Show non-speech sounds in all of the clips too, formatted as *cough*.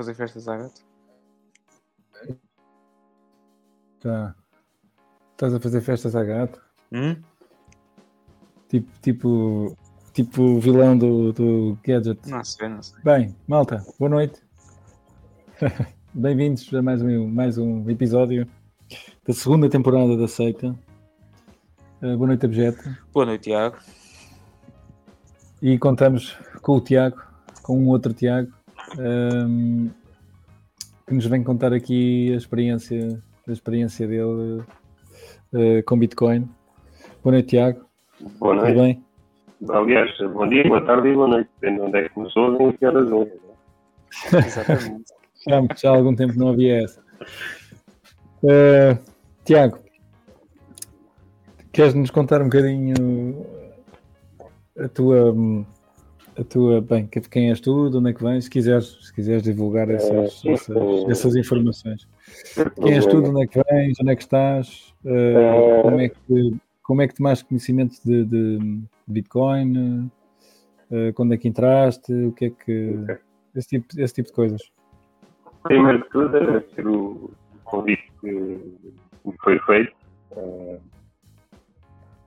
fazer festas à gata? Tá. Estás a fazer festas à gata? Hum? Tipo, tipo, tipo o vilão do, do Gadget. Não sei, não sei. Bem, malta, boa noite. *laughs* Bem-vindos a mais um, mais um episódio da segunda temporada da Seita. Uh, boa noite, Objeto. Boa noite, Tiago. E contamos com o Tiago, com um outro Tiago, um, que nos vem contar aqui a experiência, a experiência dele uh, com Bitcoin. Boa noite, Tiago. Boa noite. Tudo bem? Aliás, bom dia, boa tarde e boa noite. Depende de onde é que começou e em que horas vão. Exatamente. *laughs* Já, já há algum tempo não havia essa. Uh, Tiago, queres nos contar um bocadinho a tua, a tua, bem, quem és tu, de onde é que vens, se quiseres, se quiseres divulgar essas, sim, essas, sim. essas informações. Quem és tu, de onde é que vens, onde é que estás, uh, como, é que, como é que tomaste conhecimento de, de Bitcoin, uh, quando é que entraste, o que é que. Ok. Esse tipo, esse tipo de coisas. Primeiro de tudo, agradecer o convite que me foi feito eh,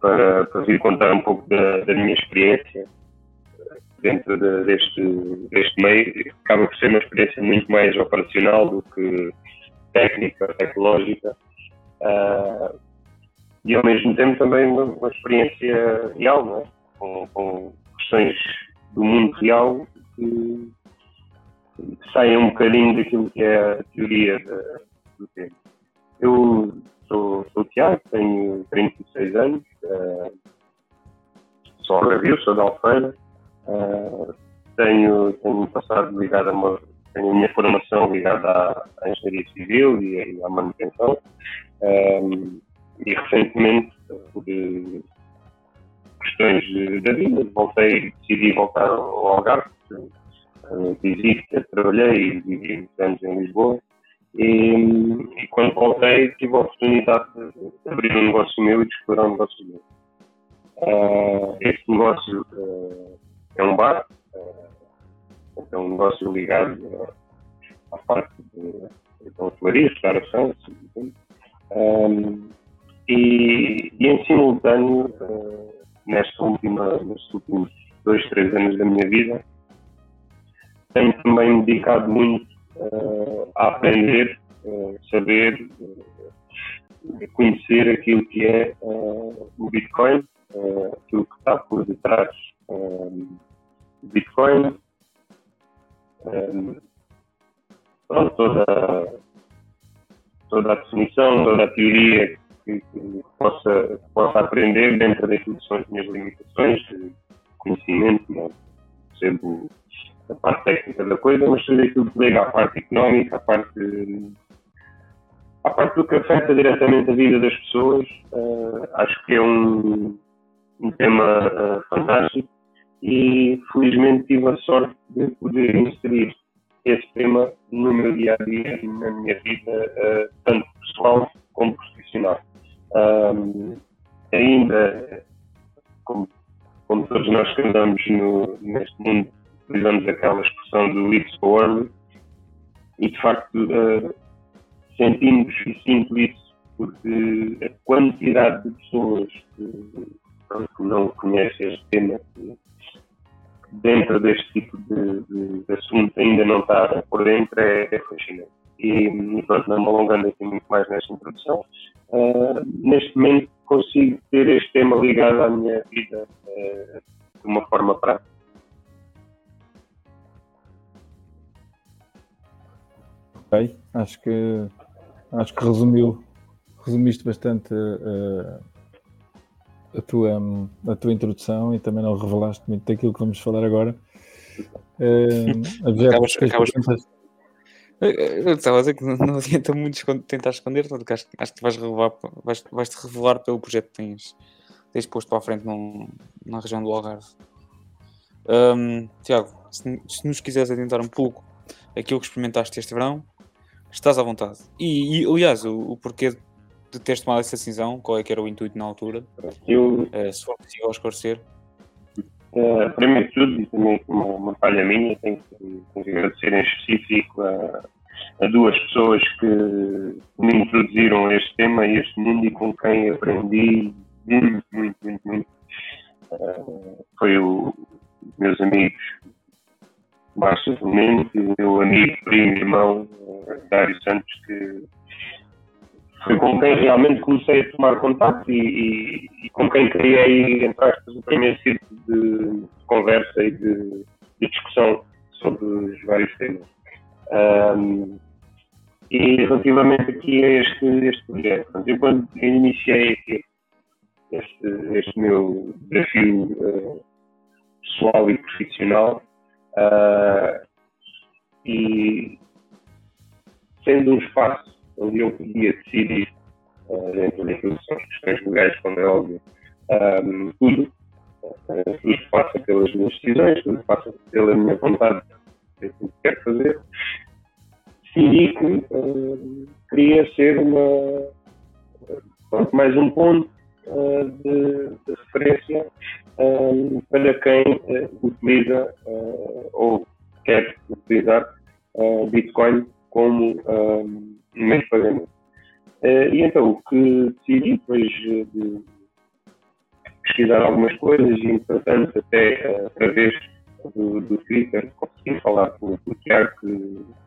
para, para vir contar um pouco da, da minha experiência dentro de- deste, deste meio. Acaba por ser uma experiência muito mais operacional do que técnica, tecnológica. eh, e ao mesmo tempo também uma, uma experiência real, não é? com, com questões do mundo real que saem um bocadinho daquilo que é a teoria da- do tempo. Eu sou, sou Tiago, tenho 36 anos, eh, sou algarvio, sou de Alfeira, eh, tenho, tenho um passado ligado a uma, tenho a minha formação ligada à, à engenharia civil e, à manutenção, eh, e recentemente, por eh, questões da vida, voltei, decidi voltar ao Algarve, Uh, vivi, trabalhei e vivi muitos anos em Lisboa. E, e quando voltei tive a oportunidade de abrir um negócio meu e de explorar um negócio meu. Uh, este negócio uh, é um bar, uh, é um negócio ligado uh, à parte de, de hotelaria, restauração, um, e, e em simultâneo, uh, nesta última, nestes últimos dois, três anos da minha vida, tenho também me dedicado muito eh, a aprender, eh, saber, eh, conhecer aquilo que é eh, o Bitcoin, eh, aquilo que está por detrás eh, do Bitcoin, eh, pronto, toda, toda a definição, toda a teoria que, que possa, que possa aprender dentro daquilo que são as minhas limitações de conhecimento, não percebo a parte técnica da coisa, mas tudo aquilo que liga à parte económica, à parte, à parte do que afeta diretamente a vida das pessoas, eh, acho que é um, um tema eh, fantástico e felizmente tive a sorte de poder inserir esse tema no meu dia a dia e na minha vida, eh, tanto pessoal como profissional. Ahm, ainda, como, como todos nós que andamos no, neste mundo, utilizamos aquela expressão do It's Early e de facto uh, sentimos e sinto isso porque a quantidade de pessoas que, que não conhecem este tema que dentro deste tipo de, de, de assunto ainda não está por dentro é, é fascinante. E, e pronto, não me alongando aqui muito mais nesta introdução, uh, neste momento consigo ter este tema ligado à minha vida uh, de uma forma prática. Ok, acho que acho que resumiu, resumiste bastante uh, a, tua, a tua introdução e também não revelaste muito daquilo que vamos falar agora. Uh, Acabas- acabas- Eu eu estava a dizer que não, adianta muito tentar esconder, porque acho, acho que vais revelar, vais, vais-te revelar pelo projeto que tens, tens posto à frente num- na região do Algarve. Hum, Tiago, se, se nos quiseres adiantar um pouco aquilo que experimentaste este verão, estás à vontade. E, e, aliás, o, o porquê de teres tomado essa decisão, qual é que era o intuito na altura, Eu, eh, se for possível esclarecer. Uh, primeiro de tudo, e também uma, uma falha minha, tenho que, tenho que agradecer em específico a, a, duas pessoas que me introduziram a este tema, a este mundo e com quem aprendi muito, muito, muito, muito. Uh, foi o, meus amigos Márcio Fluminense e o meu amigo, primo, irmão, uh, Dário Santos, que foi com quem realmente comecei a tomar contato e, e, e com quem criei, entre aspas, o primeiro círculo de conversa e de, de discussão sobre os vários temas. Um, e relativamente aqui a este, este projeto, eu quando iniciei este, este meu desafio uh, pessoal e profissional, uh, e sendo um espaço onde eu podia decidir, uh, dentro daquilo que são as questões legais, como é óbvio, um, tudo. Uh, tudo passa pelas minhas decisões, tudo passa pela minha vontade de o que quero fazer. Decidi que uh, queria ser uma, pronto, mais um ponto uh, de, de, referência para quem utiliza ou quer utilizar Bitcoin como um, de pagamento. Uh, e então o que decidi depois de pesquisar algumas coisas e entretanto até uh, através do, do Twitter consegui falar com, o Tiago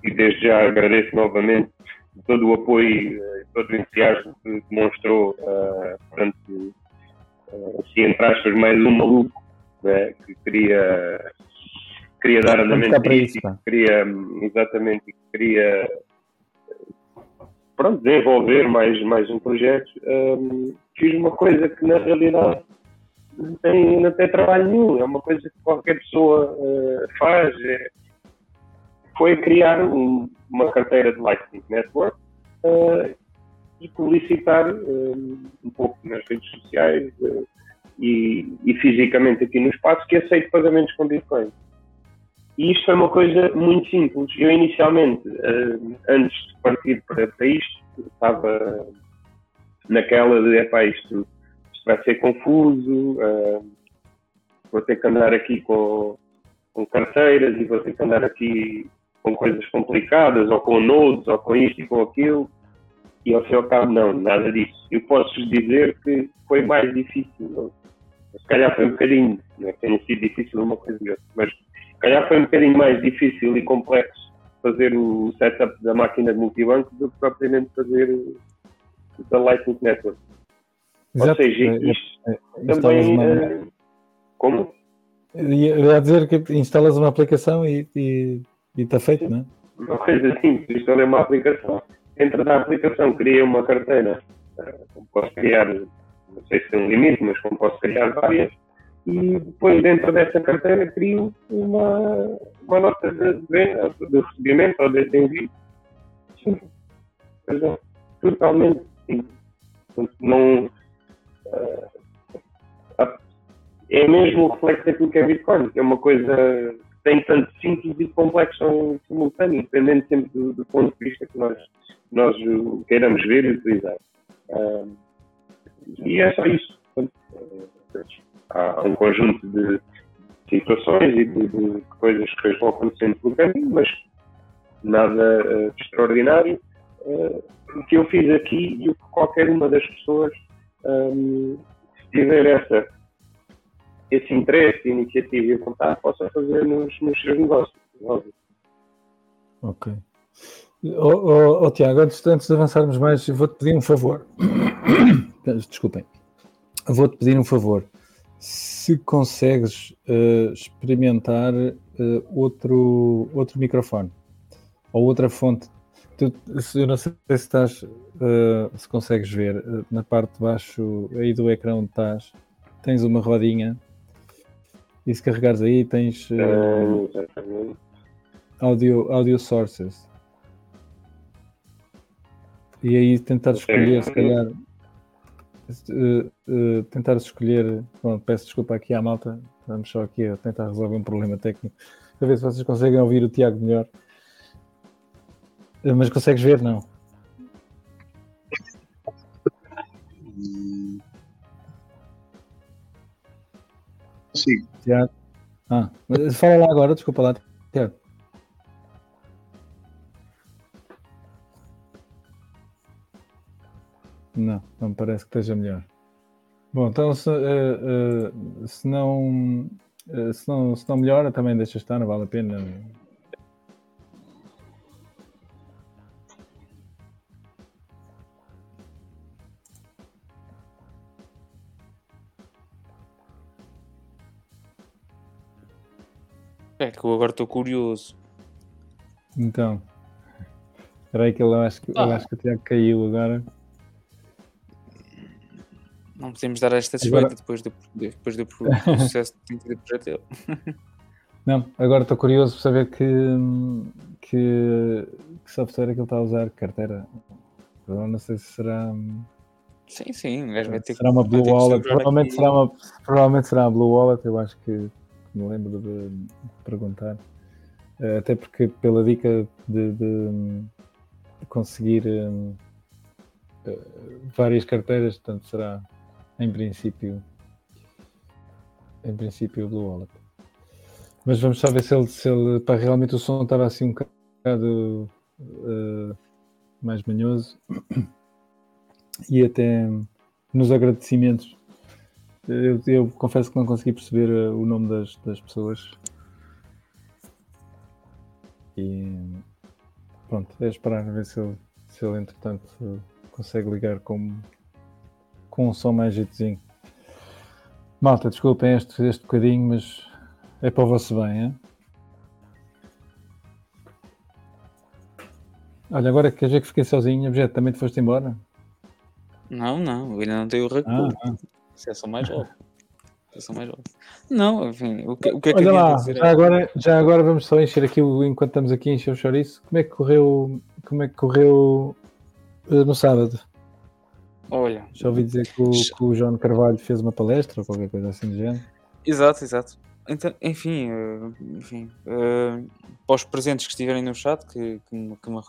e desde já agradeço novamente todo o apoio e uh, todo o entusiasmo que demonstrou uh, portanto, uh, assim entre aspas mais um maluco né, que queria queria dar andamento para isso, queria exatamente queria pronto, desenvolver mais, mais um projeto, um, fiz uma coisa que na realidade não tem, não tem trabalho nenhum, é uma coisa que qualquer pessoa uh, faz. É, foi criar um, uma carteira de Lightning Network uh, e publicitar um, um, pouco nas redes sociais uh, e, e, fisicamente aqui no espaço que aceito pagamentos com Bitcoin. E isto foi uma coisa muito simples. Eu, inicialmente, uh, antes de partir para, para isto, estava naquela de, epá, isto, isto vai ser confuso, uh, vou ter que andar aqui com, com carteiras e vou ter que andar aqui com coisas complicadas, ou com nodes, ou com isto e com aquilo. E ao fim e ao cabo, não, nada disso. Eu posso dizer que foi mais difícil. Se calhar foi um bocadinho, não é que tenha sido difícil uma coisa ou outra, mas calhar foi um bocadinho mais difícil e complexo fazer o setup da máquina de multibanco do que propriamente fazer o da Lightning Network. Exato. Ou seja, é, isto é, é, também... Uma... É, como? Eu ia dizer que instalas uma aplicação e, e, e está feito, não é? Uma coisa simples, instalei uma aplicação. Dentro da aplicação criei uma carteira, eh, como posso criar, não sei se tem um limite, mas como posso criar várias, e depois dentro dessa carteira crio uma, uma nota de, de, recebimento ou de envio. Sim. É, totalmente simples. Não, uh, é mesmo o reflexo daquilo que é Bitcoin, que é uma coisa que tem tanto simples e complexo simultâneo, dependendo sempre do, do, ponto de vista que nós, nós queiramos ver e utilizar. Uh, e é só isso. Portanto, uh, há um conjunto de situações e de, de coisas que vão acontecendo pelo caminho, mas nada uh, extraordinário. Uh, o que eu fiz aqui e o que qualquer uma das pessoas, um, se tiver essa, esse interesse, iniciativa e vontade, possa fazer nos, nos seus negócios. Óbvio. Ok. Oh, oh, oh, Tiago, antes, antes de avançarmos mais, vou-te pedir um favor. *coughs* Desculpem. Vou-te pedir um favor se consegues uh, experimentar uh, outro, outro microfone ou outra fonte. Tu, eu não sei se estás, uh, se consegues ver na parte de baixo aí do ecrã onde estás, tens uma rodinha e se carregares aí tens audio, audio sources. E aí tentar escolher se calhar uh, uh, tentar escolher. Bom, peço desculpa aqui à malta, vamos só aqui a tentar resolver um problema técnico, para ver se vocês conseguem ouvir o Tiago melhor. Uh, mas consegues ver, não? consigo. Tiago. Ah, fala lá agora, desculpa lá, Tiago. Não, não parece que esteja melhor. Bom, então se, eh, eh, se não, eh, se não se não melhora, também deixa estar, não vale a pena. É que eu agora estou curioso. Então, espera aí que eu acho que, eu Ah. acho que o Tiago caiu agora. Podemos dar esta Agora- suspeita depois do, depois do, do *laughs* sucesso que tem tido o projeto dele. Não, agora estou curioso por saber que, que, que software é que ele está a usar, carteira. Eu não sei se será, Sim, sim, gajo vai ter será uma Blue Wallet. Provavelmente aqui- será, uma, provavelmente será a Blue Wallet, eu acho que me lembro de, de perguntar. Eh, Até porque pela dica de, de- conseguir hum, eh, várias carteiras, portanto será em princípio em princípio o Blue Wallet. Mas vamos só ver se ele, se ele para realmente o som estava assim um bocado eh, mais manhoso e até nos agradecimentos eu, eu confesso que não consegui perceber eh, o nome das, das pessoas e pronto, é esperar ver se ele, se ele entretanto consegue ligar com, com um som mais jeitozinho. Malta, desculpem este, este bocadinho, mas é para o vosso bem, hein? Olha, agora queres ver que fiquei sozinho, objeto, também te foste embora? Não, não, ainda não tenho o recuo. Ah, ah. Isso é só mais óbvio. Isso é mais óbvio. Não, enfim, o que, o que é que Olha lá, dizer? já agora, já agora vamos só encher aqui, enquanto estamos aqui a encher o chouriço, como é que correu, como é que correu eh, no sábado? Olha, Já ouvi dizer que o, que o João Carvalho fez uma palestra ou qualquer coisa assim do género. exato, exato. Então, enfim, eh, enfim eh, para os presentes que estiverem no chat, que, que, me, que, me,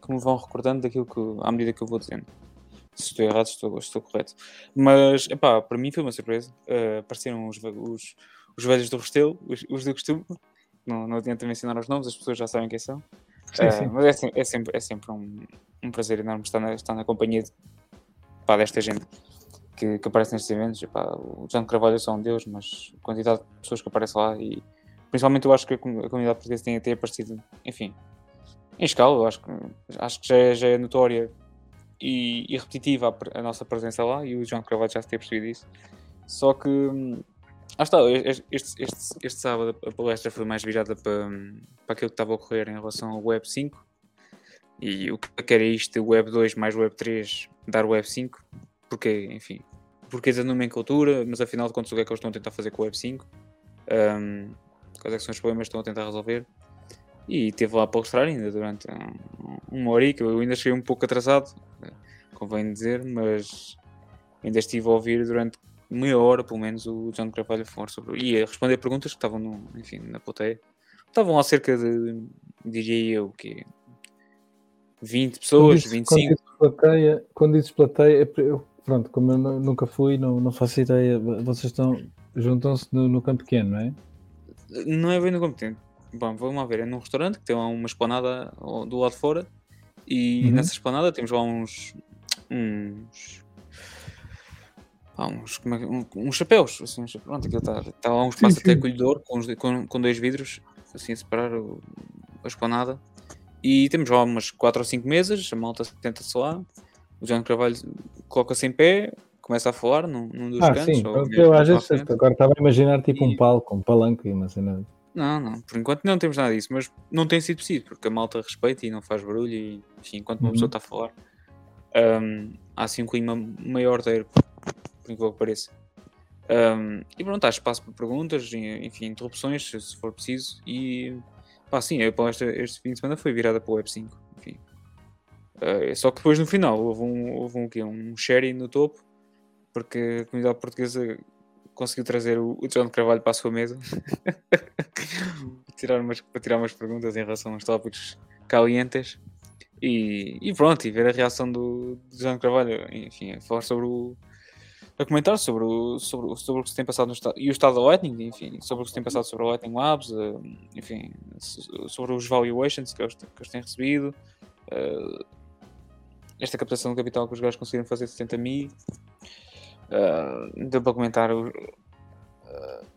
que, me, vão recordando daquilo que, à medida que eu vou dizendo. Se estou errado, estou, estou correto. Mas, epá, para mim foi uma surpresa. Eh, apareceram os, os, os velhos do Restelo, os, os do costume. Não, não adianta mencionar os nomes, as pessoas já sabem quem são. Sim, sim. Mas é, é sempre, é sempre um, um prazer enorme estar na, estar na companhia de, pá, desta gente que, que aparece nestes eventos. Epá, o John Carvalho é só um deus, mas a quantidade de pessoas que aparecem lá e principalmente eu acho que a, com- a comunidade portuguesa tem até aparecido, enfim, em escala, eu acho que, acho que já, é, já é notória e, e repetitiva a, a nossa presença lá e o João Carvalho já se tem percebido isso. Só que, ah está, este, este, este, sábado a palestra foi mais virada para, para aquilo que estava a ocorrer em relação ao Web 5 e o que é que era isto, Web 2 mais Web 3 dar Web 5, porque, enfim, porque da nomenclatura, mas afinal de contas o que é que eles estão a tentar fazer com o Web 5, um, quais é são os problemas que estão a tentar resolver. E teve lá a palestrar ainda durante um, uma hora que eu ainda cheguei um pouco atrasado, convém dizer, mas ainda estive a ouvir durante meia hora, pelo menos, o John Carvalho falar sobre. e a responder perguntas que estavam no, enfim, na plateia. Estavam lá cerca de, diria eu, que 20 pessoas, Quando dizes- Quando 25. dizes plateia, quando dizes plateia, é eu- pronto, como eu nu- nunca fui, não, não faço ideia. Vocês estão, juntam-se no, no campo pequeno, não é? Não é bem no competente. Bom, vamos lá ver. É num restaurante que tem lá uma esplanada do lado de fora e Uhum. nessa esplanada temos lá uns. uns. pá, uns, é um- uns chapéus. Assim, pronto, aquilo está tá lá um espaço Sim, até sim. acolhedor com, com, com dois vidros, assim a separar o- a esplanada. E temos lá umas 4 ou 5 mesas, a malta senta-se lá. O João Carvalho coloca-se em pé, começa a falar num, num dos Ah, cantos. sim, ou eu às vezes agora estava a imaginar tipo um E- palco, um palanque e uma cena. Não, não, por enquanto não temos nada disso, mas não tem sido preciso, porque a malta respeita e não faz barulho e, enfim, enquanto uma Uhum. pessoa está a falar, hum, há assim um clima maior de por incrível que pareça. Hum, e pronto, há espaço para perguntas, enfim, interrupções, se se for preciso, e pá, sim, a palestra este fim de semana foi virada para o Web 5, enfim. Eh, só que depois no final houve um, houve um, quê? um sherry no topo, porque a comunidade portuguesa conseguiu trazer o, o John Carvalho para a sua mesa *laughs* tirar umas, para tirar umas perguntas em relação aos tópicos calientes e, e pronto, e ver a reação do, do John Carvalho, enfim, a falar sobre o, a comentar sobre o, sobre, sobre o que se tem passado no estado e o estado da Lightning, enfim, sobre o que se tem passado sobre a Lightning Labs, eh, enfim, so- sobre os valuations que eles, que eles têm recebido, eh, esta captação de capital que os gajos conseguiram fazer de 70 mil. eh, deu para comentar,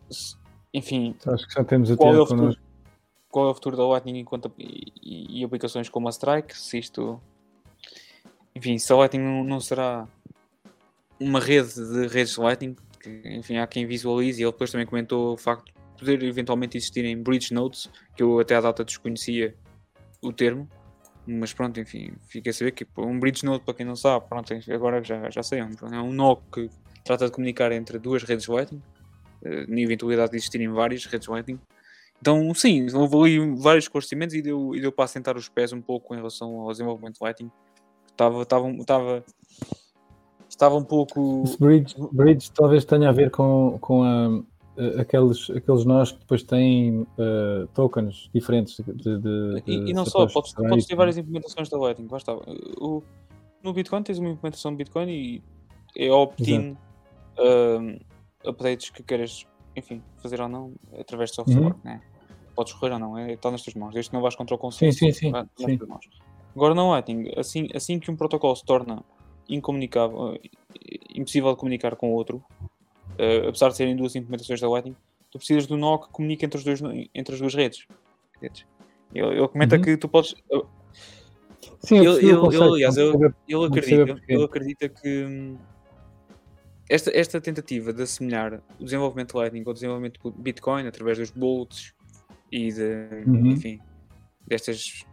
se- enfim, Acho que já temos o qual é o Tiago futuro, connosco. qual é o futuro da Lightning enquanto, e, e- e aplicações como a Strike, se isto enfim, se a Lightning não, não será uma rede de redes Lightning, que enfim, há quem visualize, e ele depois também comentou o facto de poder eventualmente existirem bridge nodes, que eu até à data desconhecia o termo, mas pronto, enfim, fiquei a saber que um bridge node, para quem não sabe, pronto, agora já, já sei, é um, é um nó que trata de comunicar entre duas redes Lightning, eh, na eventualidade de existirem várias redes Lightning. Então, sim, houve ali vários esclarecimentos e deu, e deu para assentar os pés um pouco em relação ao desenvolvimento Lightning. Estava, estava, estava, estava um pouco. Esse bridge, bridge talvez tenha a ver com, com a, aqueles, aqueles nós que depois têm eh, tokens diferentes de, de- E, e não só, podes, de podes ter várias implementações da Lightning. Está. O, no Bitcoin tens uma implementação de Bitcoin e é opt-in um, updates que queiras, enfim, fazer ou não através de software. Uhum. Né? Podes correr ou não, é, está nas tuas mãos. Desde que não vais contra o consenso, sim, sim. vai sim. tuas mãos. Agora na Lightning, assim, assim que um protocolo se torna incomunicável, eh, impossível de comunicar com o outro, eh, apesar de serem duas implementações da Lightning, tu precisas do nó que comunique entre, os dois, entre as duas redes. Ele, ele comenta Uhum. que tu podes. Sim, eu conceito, ele, aliás, percebo acredita, porquê. ele acredita que hum, esta, esta tentativa de assimilar o desenvolvimento de Lightning ao desenvolvimento Bitcoin através dos bolts e de, Uhum. enfim, destas.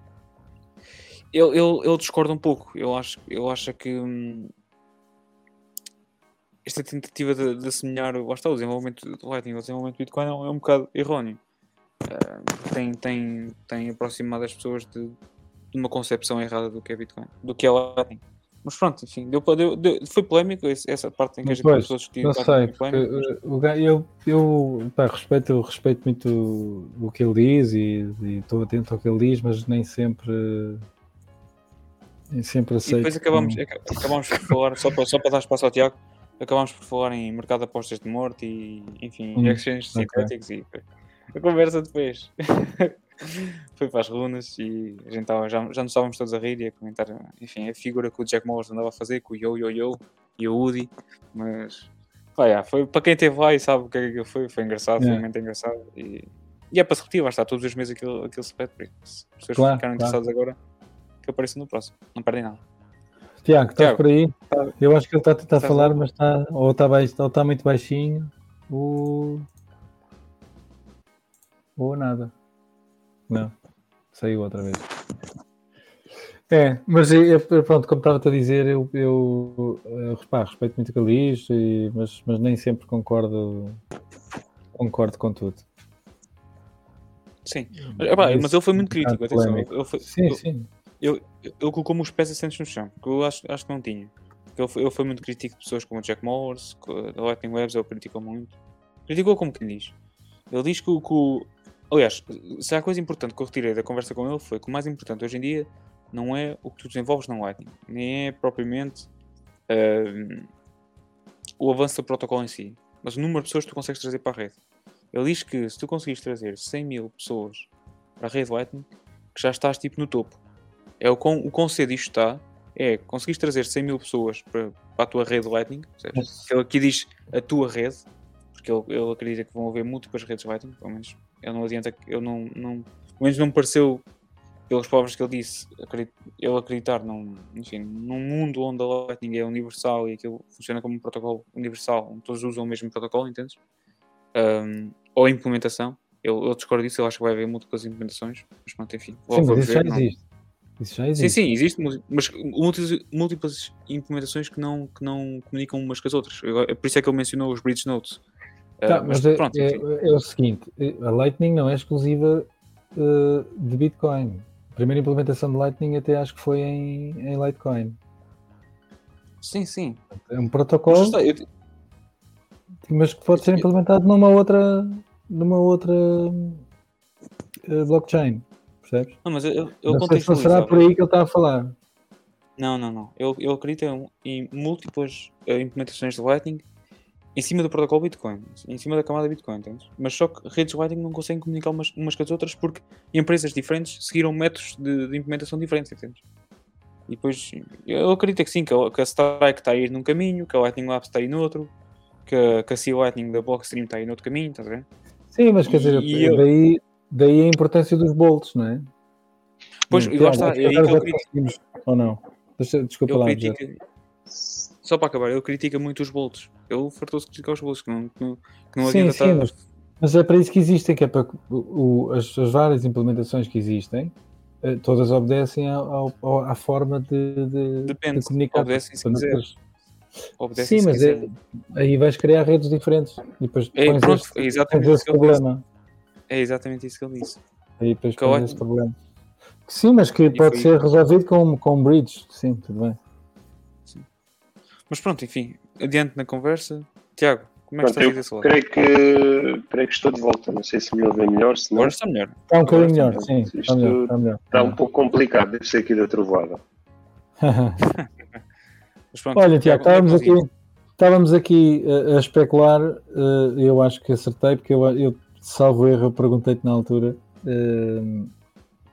Ele, ele, ele discorda um pouco. Ele acha, ele acha que hum, esta tentativa de, de assimilar lá está, o desenvolvimento do Lightning ao desenvolvimento do Bitcoin é um, é um bocado erróneo. Ah, tem, tem, tem aproximado as pessoas de, de uma concepção errada do que é Bitcoin, do que é Lightning. Mas pronto, enfim, deu, deu, deu- foi polémico essa parte em que a gente Pois, começou a discutir Não sei, porque uh, o eu, eu pá, respeito, eu respeito muito o, o que ele diz e e estou atento ao que ele diz, mas nem sempre nem sempre E aceito. depois acabamos, aca- acabamos por falar, só para, só para dar espaço ao Tiago, acabámos por falar em mercado de apostas de morte e, enfim, Hum, exchanges ok. sintéticos e a conversa depois *laughs* foi para as runas e a gente tava, já, já nos estávamos todos a rir e a comentar, enfim, a figura que o Jack Morris andava a fazer com o Yo Yo Yo e o Woody, mas pá, yeah, foi para quem esteve lá e sabe o que é que foi, foi engraçado, foi Yeah. momento engraçado e, e é para se repetir, vai estar todos os meses aquilo, aquilo se repete, por isso, se as pessoas Claro, ficaram claro. interessadas agora, que apareçam no próximo, não perdem nada. Tiago, estás Tiago, por aí? tá- Eu acho que ele está a tentar estás falar, lá? mas está ou está ou está muito baixinho, ou, ou nada. Não, saiu outra vez. É, mas é, pronto, como estava-te a dizer, eu, eu eh, pá, respeito muito o que ele diz, e- mas, mas nem sempre concordo, concordo com tudo. Sim, mas, Isso mas ele foi muito crítico, atenção. Ele, foi- Sim, ele- sim. Ele- ele colocou-me os pés assentos no chão, que eu acho, acho que não tinha. Foi, ele foi muito crítico de pessoas como o Jack Morris, da Lightning Webs, ele criticou muito. Criticou como quem diz. Ele diz que o, que Aliás, se há coisa importante que eu retirei da conversa com ele foi que o mais importante hoje em dia não é o que tu desenvolves na Lightning, nem é propriamente o avanço do protocolo em si, mas o número de pessoas que tu consegues trazer para a rede. Ele diz que se tu conseguires trazer 100 mil pessoas para a rede Lightning, que já estás tipo no topo. É o quão, o quão cedo isto está, é conseguires trazer 100 mil pessoas para, para a tua rede Lightning? Ele aqui diz a tua rede, porque ele, ele acredita que vão haver múltiplas redes Lightning, pelo menos ele não adianta, que- ele não, não, pelo menos não me pareceu, pelas palavras que ele disse, acredit- ele acreditar num, enfim, num mundo onde a Lightning é universal e aquilo funciona como um protocolo universal, onde todos usam o mesmo protocolo, entendes? Um, ou a implementação, ele, ele discorda disso, ele acha que vai haver múltiplas implementações, mas pronto, enfim. Sim, mas isso já existe. Isso já Sim, existe. sim, existe, mu- mas múltiplas, implementações que não, que não comunicam umas com as outras. É por isso é que ele mencionou os bridge notes. Uh, Tá, mas mas é, pronto, é- enfim. é o seguinte, a Lightning não é exclusiva eh, de Bitcoin. A primeira implementação de Lightning até acho que foi em, em Litecoin. sim, sim. É um Mas, protocolo, está, eu- mas que pode ser implementado numa outra, numa outra eh, blockchain. Percebes? não, mas eu, eu não sei se será por aí que ele está a falar. Não, não, não. Eu, eu acredito em, múltiplas eh, implementações de Lightning em cima do protocolo Bitcoin, em cima da camada Bitcoin, entendes? Mas só que redes Lightning não conseguem comunicar umas, umas com as outras porque empresas diferentes seguiram métodos de, de implementação diferentes, entendes? E depois, eu acredito que sim, que a, que a Strike está a ir num caminho, que a Lightning Labs está a ir no outro, que a, que a Sea Lightning da Blockstream está a ir no outro caminho, estás a ver? Sim, mas quer dizer, E eu- daí, a importância dos bolts, não é? Pois, Hum, e lá está, é aí que eu critico. Ou não? Desculpa Eu lá, critico. Só para acabar, ele critica muito os bolts. Ele fartou-se de criticar os bolts, que não, que não, que não Sim, sim, mas, mas é para isso que existem, que é para o- as, as várias implementações que existem, eh, todas obedecem ao- ao- à forma de, de, Depende, de comunicar. obedecem se quiser. as- obedece Sim, se mas é, aí vais criar redes diferentes e depois É, pronto, tens exatamente esse problema. É exatamente isso que ele disse. Aí depois Que esse problema. Sim, mas que pode foi- ser resolvido com, com um bridge. Sim, tudo bem. Mas pronto, enfim, adiante na conversa. Tiago, como é que Pronto, estás lado? creio que, creio que estou de volta. Não sei se me ouvem melhor, se não. Agora está melhor. Está um bocadinho melhor, está sim. Isto Está melhor, está melhor. Está um pouco complicado, deve ser aqui da trovoada. *laughs* Mas pronto, Olha, Tiago, é estávamos aqui, estávamos aqui a, a especular, eh, eu acho que acertei, porque eu, eu salvo erro, eu perguntei-te na altura eh,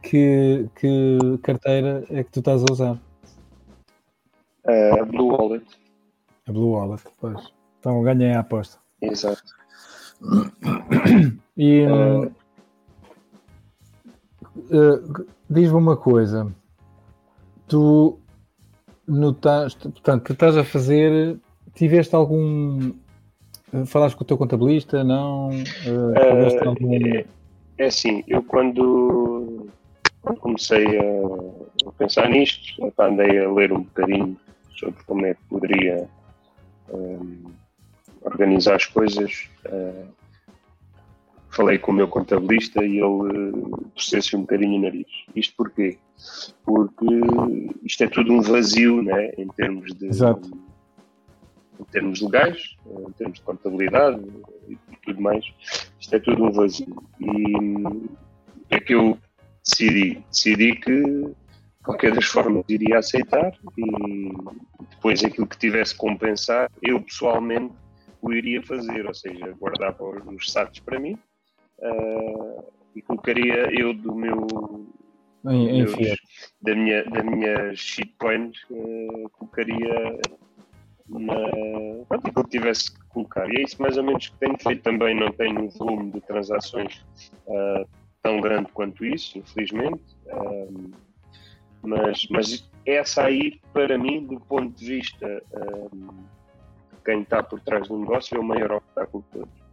que, que carteira é que tu estás a usar? Uh, Blue Wallet, A Blue Wallet, pois. Então ganhei a aposta. exato. E eh, diz-me uma coisa, tu notaste, portanto, tu estás a fazer, tiveste algum, falaste com o teu contabilista, não? Eh, Eh, algum- é, é assim, eu quando, quando comecei a, a pensar nisto, andei a ler um bocadinho sobre como é que poderia hum, organizar as coisas. eh, falei com o meu contabilista e ele uh, torceu-se um bocadinho o nariz. Isto porquê? Porque isto é tudo um vazio, né, em termos de Exato. Em termos legais, em termos de contabilidade e tudo mais, isto é tudo um vazio. E é que eu decidi? Decidi que, de qualquer das formas, iria aceitar e depois aquilo que tivesse que compensar, eu pessoalmente o iria fazer, ou seja, guardava os sacos para mim ah, e colocaria eu do meu em, em meus- da minha, da minha shitcoins eh, colocaria na. Pronto, aquilo que tivesse que colocar. E é isso mais ou menos que tenho feito também. Não tenho um volume de transações ah, tão grande quanto isso, infelizmente. Ah, mas, mas essa aí, para mim, do ponto de vista ah, de quem está por trás do negócio, é o maior obstáculo de todos.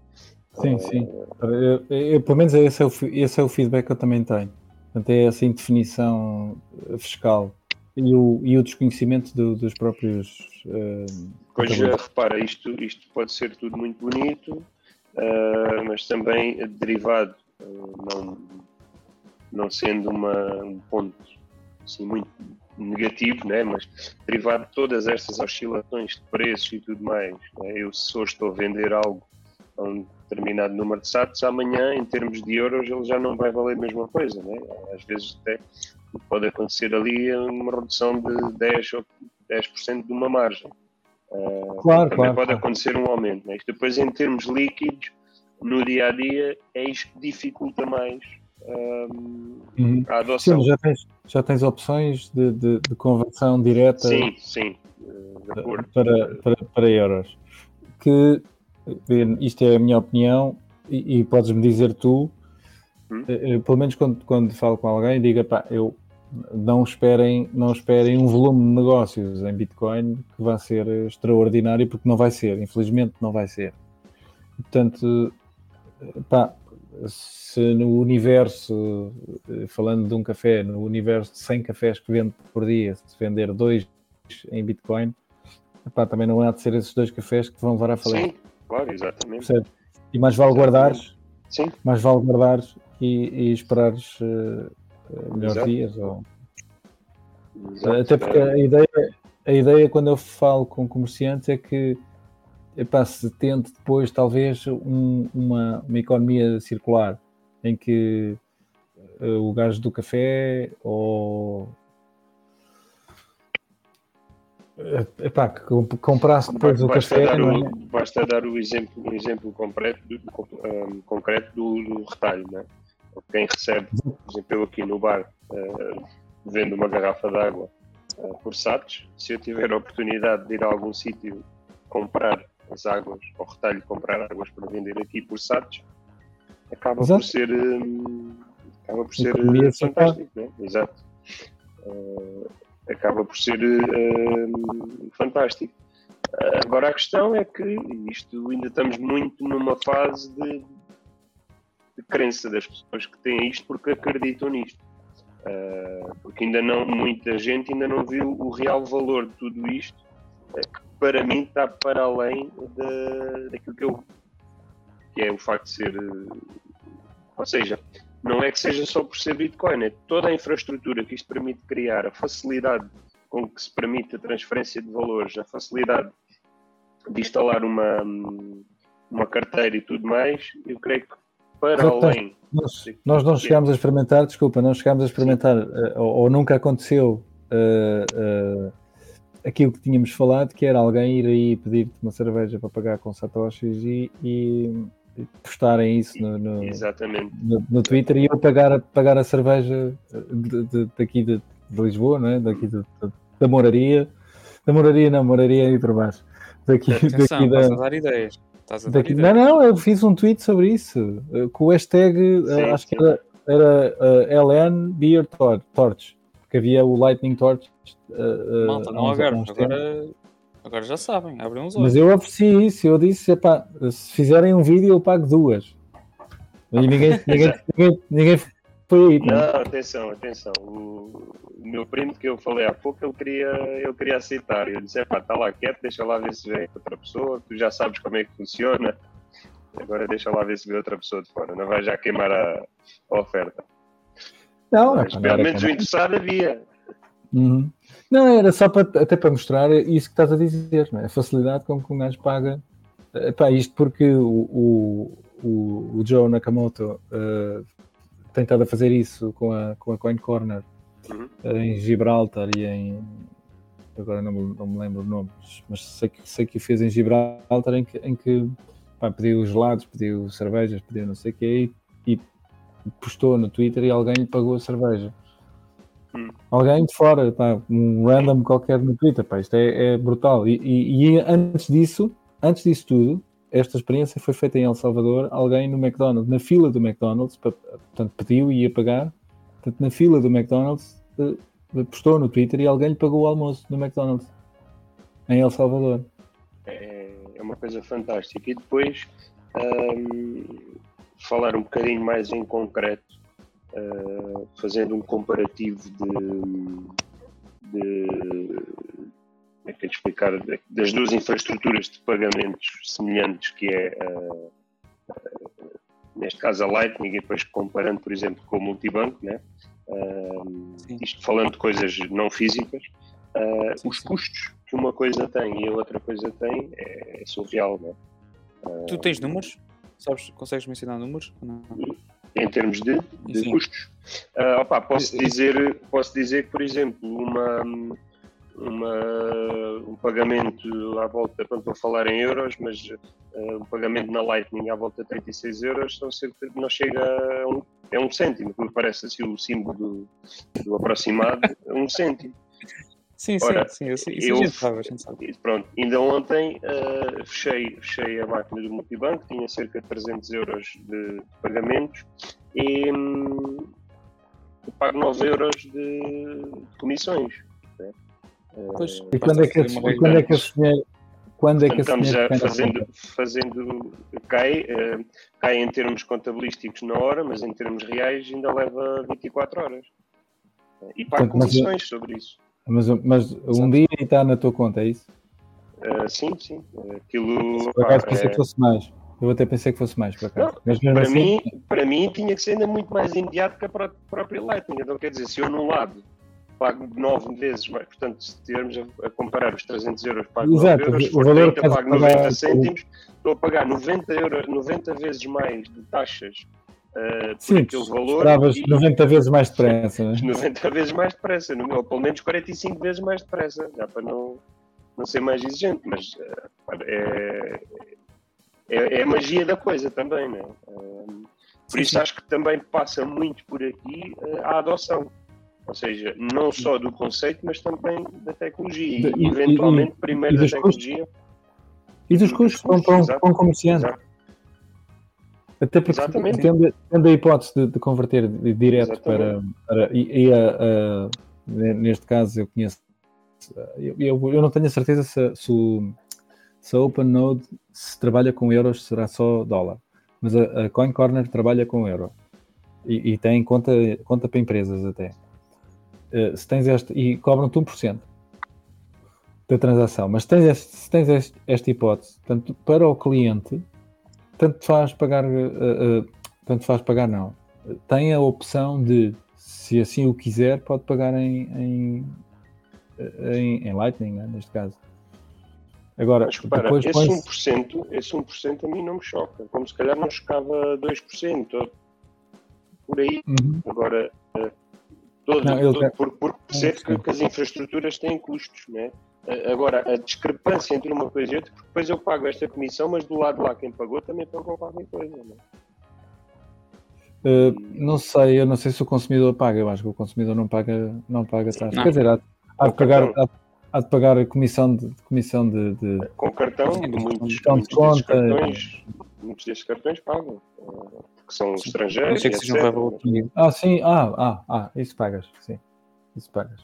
Sim, sim. Eu- eu- pelo menos esse é, o, esse é o feedback que eu também tenho. Portanto, é essa indefinição fiscal e o, e o desconhecimento do- dos próprios. Eh, Pois contabilistas. repara, isto, isto pode ser tudo muito bonito, ah, mas também derivado, ah, não, não sendo uma, um ponto assim, muito negativo, né? mas derivado de todas estas oscilações de preços e tudo mais. né? Eu, se hoje estou a vender algo a um determinado número de SATs, amanhã, em termos de euros, ele já não vai valer a mesma coisa. Né? Às vezes até pode acontecer ali uma redução de 10 ou 10% de uma margem. Uh, Claro, também claro, pode claro. acontecer um aumento. Né? Isto depois, em termos líquidos, no dia a dia, é isto que dificulta mais um, Uhum. a adoção. Sim, já tens, já tens opções de, de- de conversão direta Sim, sim, para, para, para euros. Que isto é a minha opinião e, e podes-me dizer tu, Hum. eh, eh, pelo menos quando, quando falo com alguém, diga pá, eu não esperem, não esperem um volume de negócios em Bitcoin que vai ser extraordinário, porque não vai ser, infelizmente não vai ser. Portanto, pá, se no universo, eh, falando de um café, no universo de 100 cafés que vende por dia, se vender dois em Bitcoin, epá, também não há de ser esses dois cafés que vão levar à falência. Sim, claro, exatamente. Percebes? E mais vale guardares, Sim, mais vale guardares e, e esperares eh, melhores Exato. dias. Ou... exato. Até porque a ideia, a ideia, quando eu falo com comerciantes, é que epá, se tente depois, talvez, um- uma, uma economia circular em que eh, o gajo do café ou Epá, que comp- comprasse depois o basta, café, dar não o, é? basta dar o exemplo, um exemplo concreto, do, um, concreto do, do retalho. Né? Quem recebe, por exemplo, eu aqui no bar, uh, vendo uma garrafa de água uh, por SATs, se eu tiver a oportunidade de ir a algum sítio comprar as águas, ao retalho comprar águas para vender aqui por SATs, acaba Exato. por ser, um, acaba por ser fantástico. Né? Exato. Uh, acaba por ser uh, fantástico. Uh, agora a questão é que isto ainda estamos muito numa fase de, de crença das pessoas que têm isto porque acreditam nisto. Uh, porque ainda não, muita gente ainda não viu o real valor de tudo isto, eh, que para mim está para além de, daquilo que eu que é o facto de ser ou seja, não é que seja só por ser Bitcoin, é toda a infraestrutura que isto permite criar, a facilidade com que se permite a transferência de valores, a facilidade de instalar uma, uma carteira e tudo mais, eu creio que para além. Nós, nós não chegámos a experimentar, desculpa, não chegámos a experimentar, uh, ou, ou nunca aconteceu uh, uh, aquilo que tínhamos falado, que era alguém ir aí pedir-te uma cerveja para pagar com satoshis e, e postarem isso no, no, no, no, Twitter e eu pagar a, pagar a cerveja de, de, daqui de, de, Lisboa, não é? daqui de, da moraria, da moraria não, moraria aí para baixo. Daqui, Atenção, daqui da, dar ideias. Estás a dar daqui, ideias. não, não, eu fiz um tweet sobre isso, uh, com o hashtag, Sim, uh, acho que era, era uh, LN Beer Tor Torch, porque havia o Lightning Torch. Uh, Malta, não agora, agora, agora já sabem, abrem olhos. Mas eu ofereci isso, eu disse, epá, se fizerem um vídeo eu pago duas. E ninguém, ninguém, *laughs* ninguém, ninguém foi aí. Não, atenção, atenção. O, o, meu primo que eu falei há pouco, ele queria, ele queria aceitar. Eu disse, epá, está lá quieto, deixa lá ver se vem outra pessoa, tu já sabes como é que funciona. Agora deixa lá ver se vê outra pessoa de fora, não vai já queimar a, a oferta. Não, Mas, pelo menos o interessado havia. Uhum. Não, era só para, até para mostrar isso que estás a dizer, é? a facilidade com que um gajo paga. Epá, isto porque o, o, o, o Joe Nakamoto uh, tem estado a fazer isso com a, com a Coin Corner uhum. uh, em Gibraltar e em. Agora não, me- não me lembro os nomes, mas sei que, sei que o fez em Gibraltar em que, em que pá, pediu gelados, pediu cervejas, pediu não sei o quê e, e postou no Twitter e alguém lhe pagou a cerveja. Hum. Alguém de fora, pá, um random qualquer no Twitter, pá, isto é, é brutal. E, e- e antes disso, antes disso tudo, esta experiência foi feita em El Salvador, alguém no McDonald's, na fila do McDonald's, portanto pediu e ia pagar, portanto na fila do McDonald's, eh, postou no Twitter e alguém lhe pagou o almoço no McDonald's, em El Salvador. É, é uma coisa fantástica. E depois, hum, falar um bocadinho mais em concreto, uh, fazendo um comparativo de, de é que explicar, das duas infraestruturas de pagamentos semelhantes, que é, uh, uh, neste caso, a Lightning, e depois comparando, por exemplo, com o multibanco, né? Uh, isto falando de coisas não físicas, uh, os custos que uma coisa tem e a outra coisa tem é, é surreal, né? Tu tens números? Sabes, consegues mencionar números? Em termos de, de custos. Ah, opa, posso, dizer, posso dizer que, por exemplo, uma, uma, um pagamento à volta, pronto, vou falar em euros, mas ah, um pagamento na Lightning à volta de 36 euros são cerca, não chega a um, é um cêntimo, que me parece assim o símbolo do, do aproximado, é um cêntimo. Sim, Ora, sim, sim, isso eu- a gente sabe, a gente sabe. Pronto, ainda ontem ah, fechei, fechei a máquina do multibanco, tinha cerca de 300 euros de pagamentos e hum, pago 9 euros de, de comissões. Ah, Pois, E quando é que, esse, e quando é que esse dinheiro. Quando é que esse Estamos dinheiro já fazendo, fazendo cai, eh, cai em termos contabilísticos na hora, mas em termos reais ainda leva 24 horas. E pago Portanto, mas eu- comissões sobre isso. Mas, mas um dia e está na tua conta, é isso? Eh, sim, sim. Aquilo. Por acaso pá, pensei é- que fosse mais. Eu até pensei que fosse mais, por acaso. Não, Mas para, assim, mim, para mim tinha que ser ainda muito mais imediato que a pró- própria Lightning. Então, quer dizer, se eu num lado pago 9 vezes mais, portanto, se estivermos a, a comparar os 300 euros, pago Exato, 9 euros, valor 30, que estás a pago 90 pagar- cêntimos, estou a pagar 90, euros, 90 vezes mais de taxas por sim, aquele valor. esperavas e- 90 vezes mais depressa. Né? 90 *laughs* vezes mais depressa, no meu, ou pelo menos 45 vezes mais depressa, já para não. não ser mais exigente, mas é, é, é a magia da coisa também, né? Por isso acho que também passa muito por aqui a adoção. Ou seja, não só do conceito, mas também da tecnologia. E, eventualmente, e, primeiro e da tecnologia. Custos? E dos custos para, para, um, para um comerciante. Exato. Até porque tendo, tendo, a hipótese de, de converter direto para, para. E, e a, a, neste caso eu conheço. Eu, eu, eu não tenho a certeza se, se, o, se a OpenNode se trabalha com euros, será só dólar. Mas a, a Coin Corner trabalha com euro. E, e tem conta, conta para empresas até. Uh, se tens este, e cobram-te 1% da transação. Mas tens este, se tens este, esta hipótese, tanto para o cliente, tanto faz pagar, uh, uh, tanto faz pagar não. Tem a opção de, se assim o quiser, pode pagar em, em, em, em Lightning, né, neste caso. Agora, Mas, repara, depois esse, 1%, esse 1% a mim não me choca, como se calhar não chocava 2%, por aí. Uhum. Agora, todo, não, todo, por, por ser que, que, as infraestruturas têm custos, né? Agora, a discrepância entre uma coisa e outra, porque depois eu pago esta comissão, mas do lado lá quem pagou também pagou qualquer coisa. Não, uh, não sei, eu não sei se o consumidor paga, eu acho que o consumidor não paga, não paga taxa. Quer dizer, há, há de pagar. Há, há, de pagar a comissão de, comissão de, de... com cartão, de muitos, muitos, de conta, cartões, muitos destes cartões pagam, eh, porque são estrangeiros. Que etc. Ah, sim, ah, ah, ah, isso pagas, sim, isso pagas.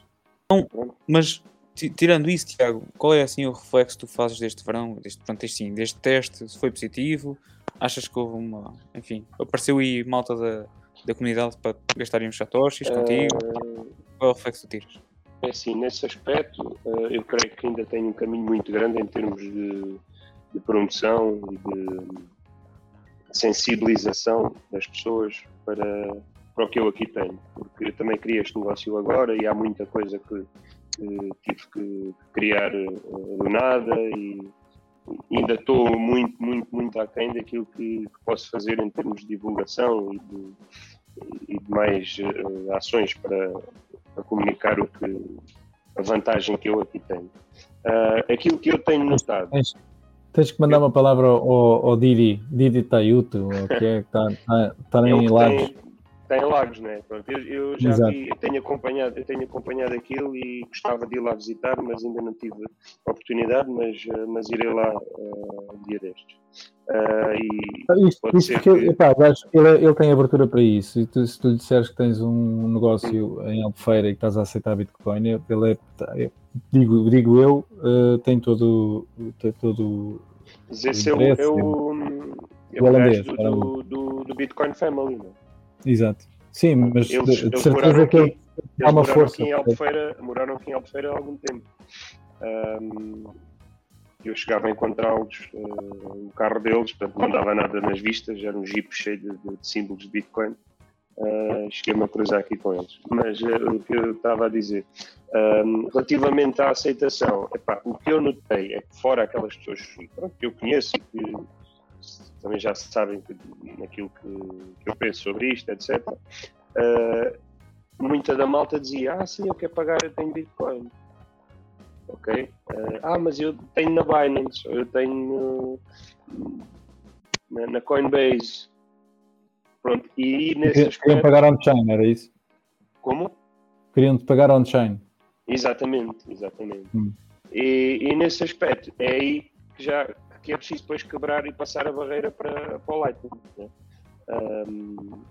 Não, mas tirando isso, Tiago, qual é assim o reflexo que tu fazes deste verão, deste, pronto, este, sim, deste teste? Se foi positivo? Achas que houve uma. Enfim, apareceu aí malta da, da comunidade para gastarem uns satoshis uh, contigo? Qual é o reflexo que tu tiras? É assim, nesse aspecto, uh, eu creio que ainda tem um caminho muito grande em termos de, de promoção e de sensibilização das pessoas para, para o que eu aqui tenho, porque eu também queria este negócio agora e há muita coisa que tive que criar eh, do nada e ainda estou muito, muito, muito aquém daquilo que, que posso fazer em termos de divulgação e de, e de mais uh, ações para, para, comunicar o que, a vantagem que eu aqui tenho. Uh, aquilo que eu tenho notado. Tens, que mandar uma palavra ao, ao Didi, Didi Tayuto, que é que está, está, está em Lagos tem lagos, né? Pronto, eu, eu já Exato. vi, eu tenho, acompanhado, eu tenho acompanhado aquilo e gostava de ir lá visitar, mas ainda não tive oportunidade, mas, eh, mas irei lá uh, um dia destes. Uh, e ah, isto, isto ser que. Epá, ele, é, ele tem abertura para isso. E tu, se tu lhe disseres que tens um negócio em Albufeira e que estás a aceitar Bitcoin, ele é, é digo, digo eu, uh, tem todo, tem todo mas esse é o, é o, é o, holandês, do, do, do, Bitcoin Family, não é? Exato. Sim, mas eles, de, eles certeza que ele há uma força. Aqui em Albufeira, moraram aqui em Albufeira há algum tempo. Um, eu chegava a encontrá-los, uh, o carro deles, portanto não dava nada nas vistas, era um jeep cheio de, de, de símbolos de Bitcoin. Uh, Cheguei-me a cruzar aqui com eles. Mas uh, o que eu estava a dizer, um, relativamente à aceitação, epá, o que eu notei é que, fora aquelas pessoas que eu conheço que também já sabem que, naquilo que, que, eu penso sobre isto, etc. Uh, ah, muita da malta dizia: Ah, sim, eu quero pagar, eu tenho Bitcoin. Ok? Uh, ah, mas eu tenho na Binance, eu tenho na, na Coinbase. Pronto, e nesse aspecto... Queriam pagar on-chain, era isso? Como? Queriam-te pagar on-chain. Exatamente, exatamente. Hum. E, e, nesse aspecto, é aí que já que é preciso depois quebrar e passar a barreira para, para o Lightning. Né? Um,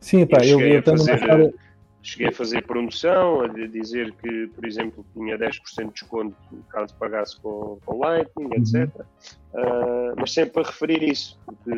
Sim, pá, eu, eu, eu fazer, Cheguei a fazer promoção, a dizer que, por exemplo, tinha 10% de desconto caso pagasse com, com Lightning, etc. Uhum. Uh, mas sempre a referir isso, porque,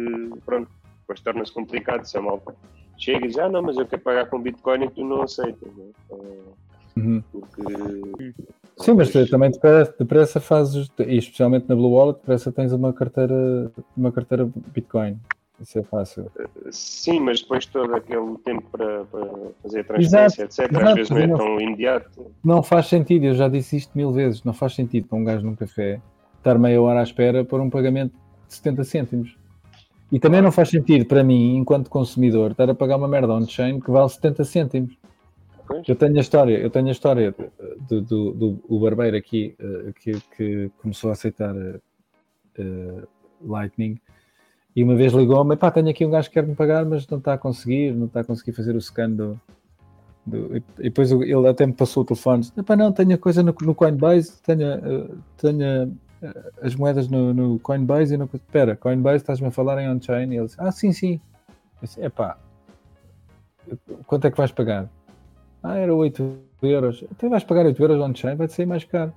pronto, depois torna-se complicado se a malta chega e diz, ah, não, mas eu quero pagar com Bitcoin e tu não aceitas. Né? Uh, uhum. Porque Sim, mas também depressa, depressa fazes, e especialmente na Blue Wallet, depressa tens uma carteira, uma carteira Bitcoin. Isso é fácil. Sim, mas depois todo aquele tempo para, para fazer a transferência, exato, etc., exato, às vezes não é tão imediato. Não faz sentido, eu já disse isto mil vezes, não faz sentido para um gajo num café estar meia hora à espera por um pagamento de 70 cêntimos. E também não faz sentido para mim, enquanto consumidor, estar a pagar uma merda on-chain que vale 70 cêntimos. Eu tenho a história, eu tenho a história do, do, do o barbeiro aqui uh, que, que, começou a aceitar uh, Lightning e uma vez ligou-me, pá, tenho aqui um gajo que quer me pagar, mas não está a conseguir, não está a conseguir fazer o scan do, do e depois ele até me passou o telefone, disse, pá, não, tenho a coisa no, no Coinbase, tenho, uh, tenho as moedas no, no Coinbase e no. Espera, Coinbase, estás-me a falar em on-chain? E ele disse, ah, sim, sim. Eu disse, epá, quanto é que vais pagar? Ah, era 8 euros. Então vais pagar 8 euros on-chain, vai-te sair mais caro.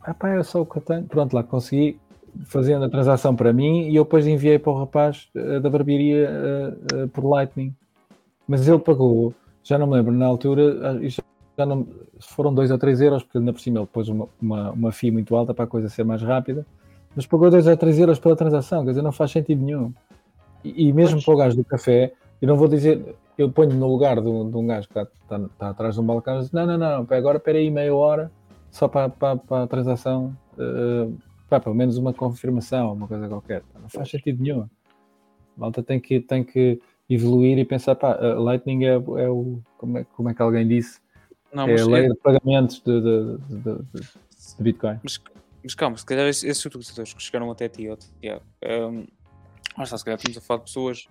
Ah pá, é só o que eu tenho. Pronto, lá consegui fazendo a transação para mim e eu depois enviei para o rapaz uh, da barbearia uh, uh, por Lightning. Mas ele pagou, já não me lembro, na altura, isto já não, foram 2 ou 3 euros, porque ainda por cima ele pôs uma, uma, uma FII muito alta para a coisa ser mais rápida, mas pagou 2 ou 3 euros pela transação, quer dizer, não faz sentido nenhum. E, e mesmo para o gajo do café, eu não vou dizer, eu ponho no lugar de um, de um gajo que está, está, está atrás de um balcão e diz, não, não, não, agora espera aí meia hora só para, para, para a transação, uh, para pelo menos uma confirmação, uma coisa qualquer. Não faz sentido nenhum. A malta tem que, tem que evoluir e pensar, pá, Lightning é, é o, como é, como é que alguém disse, não, é a lei de pagamentos de, de, de, de Bitcoin. Mas, mas, calma, se calhar esses, esses utilizadores que chegaram até ti, Tiago, um, se calhar estamos a falar de pessoas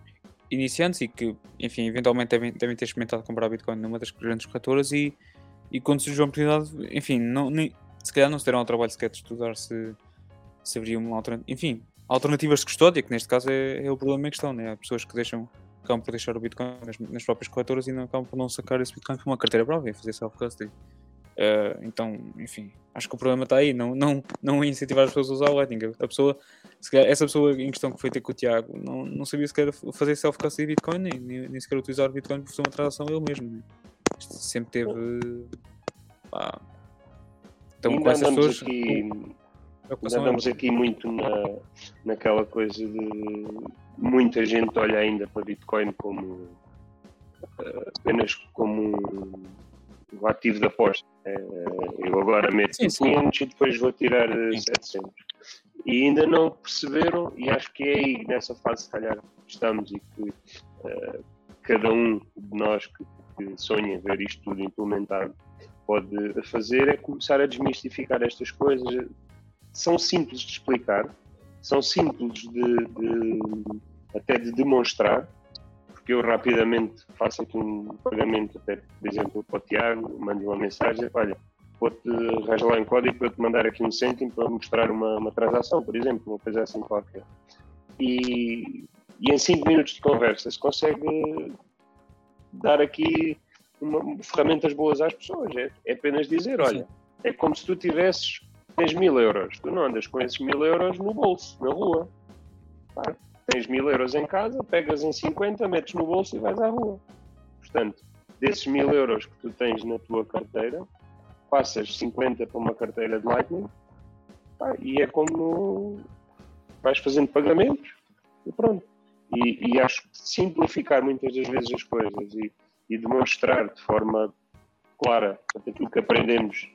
iniciantes e que, enfim, eventualmente devem, devem ter experimentado comprar Bitcoin numa das grandes corretoras e, e quando surgiu a oportunidade, enfim, não, nem, se calhar não se deram ao trabalho sequer de estudar se, se haveria uma alternativa, enfim, alternativas de custódia, que neste caso é, é o problema em questão, né? Há pessoas que deixam acabam por deixar o Bitcoin nas, nas, próprias corretoras e não acabam por não sacar esse Bitcoin para uma carteira própria e fazer self-custody. Uh, então, enfim, acho que o problema está aí, não, não, não incentivar as pessoas a usar o Lightning. A pessoa, calhar, essa pessoa em questão que foi ter com o Tiago não, não sabia sequer fazer self-custody de Bitcoin, nem, nem, nem, sequer utilizar o Bitcoin para fazer uma transação ele mesmo. Né? Sempre teve. Pá. Então, com essas pessoas. Aqui, andamos é aqui muito na, naquela coisa de muita gente olha ainda para Bitcoin como eh, apenas como um, ativo de aposta. Eh, eu agora meto sim, 500 e depois vou tirar 700. Eh, e ainda não perceberam, e acho que é aí nessa fase, se calhar, estamos e que uh, cada um de nós que, que sonha ver isto tudo implementado pode fazer, é começar a desmistificar estas coisas. São simples de explicar, são simples de, de até de demonstrar, porque eu rapidamente faço aqui um pagamento, até, por exemplo, para o Tiago, mando uma mensagem, olha, vou-te arranjar lá em código para te mandar aqui um cêntimo para mostrar uma, uma transação, por exemplo, uma coisa assim qualquer. E, e em 5 minutos de conversa se consegue dar aqui uma, ferramentas boas às pessoas. É, é apenas dizer, olha, é como se tu tivesses, tens mil euros, tu não andas com esses mil euros no bolso, na rua. Tá? Tens mil euros em casa, pegas em 50, metes no bolso e vais à rua. Portanto, desses mil euros que tu tens na tua carteira, passas 50 para uma carteira de Lightning pá, e é como vais fazendo pagamentos e pronto. E, e, acho que simplificar muitas das vezes as coisas e, e demonstrar de forma clara aquilo que aprendemos,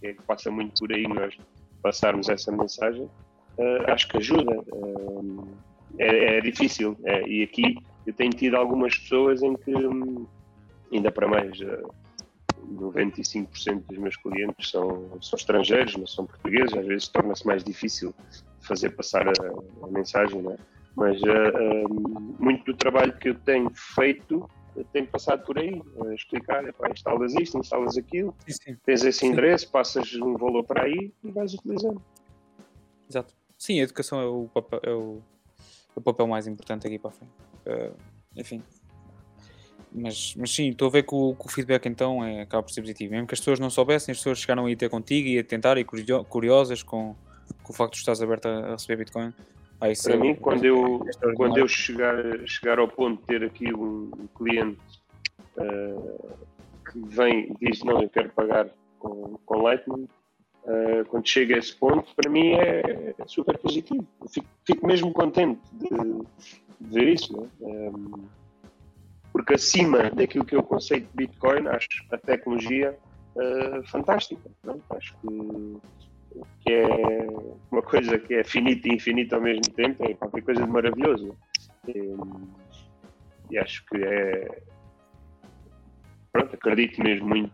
que, é, que passa muito por aí nós passarmos essa mensagem, uh, acho que ajuda. Uh, é, é difícil. É, e aqui eu tenho tido algumas pessoas em que, hum, ainda para mais, 95% eh, dos meus clientes são, são estrangeiros, não são portugueses, às vezes torna-se mais difícil fazer passar a, a mensagem, é? mas uh, uh, muito do trabalho que eu tenho feito tenho passado por aí, a explicar, epá, instalas isto, instalas aquilo, sim, sim. tens esse sim. endereço, passas um valor para aí e vais utilizando. Exato. Sim, a educação é o, é o, o papel mais importante aqui para a frente. Uh, enfim. Mas, mas sim, estou a ver que o, que o, feedback então é, acaba por ser positivo. Mesmo que as pessoas não soubessem, as pessoas chegaram a ir ter contigo e a tentar e curiosas com, com o facto de estás aberto a, receber Bitcoin. Ah, Para é, mim, quando eu, é quando eu chegar, chegar ao ponto de ter aqui um cliente uh, que vem e diz não, eu quero pagar com, com Lightning, Uh, quando chega a esse ponto, para mim é, é super positivo. Fico, fico, mesmo contente de, de ver isso, um, é? ehm, porque acima daquilo que eu conceito de Bitcoin, acho a tecnologia uh, fantástica. Não? Acho que, que, é uma coisa que é finita e infinita ao mesmo tempo, é qualquer coisa de maravilhoso. E, e acho que é. Pronto, acredito mesmo muito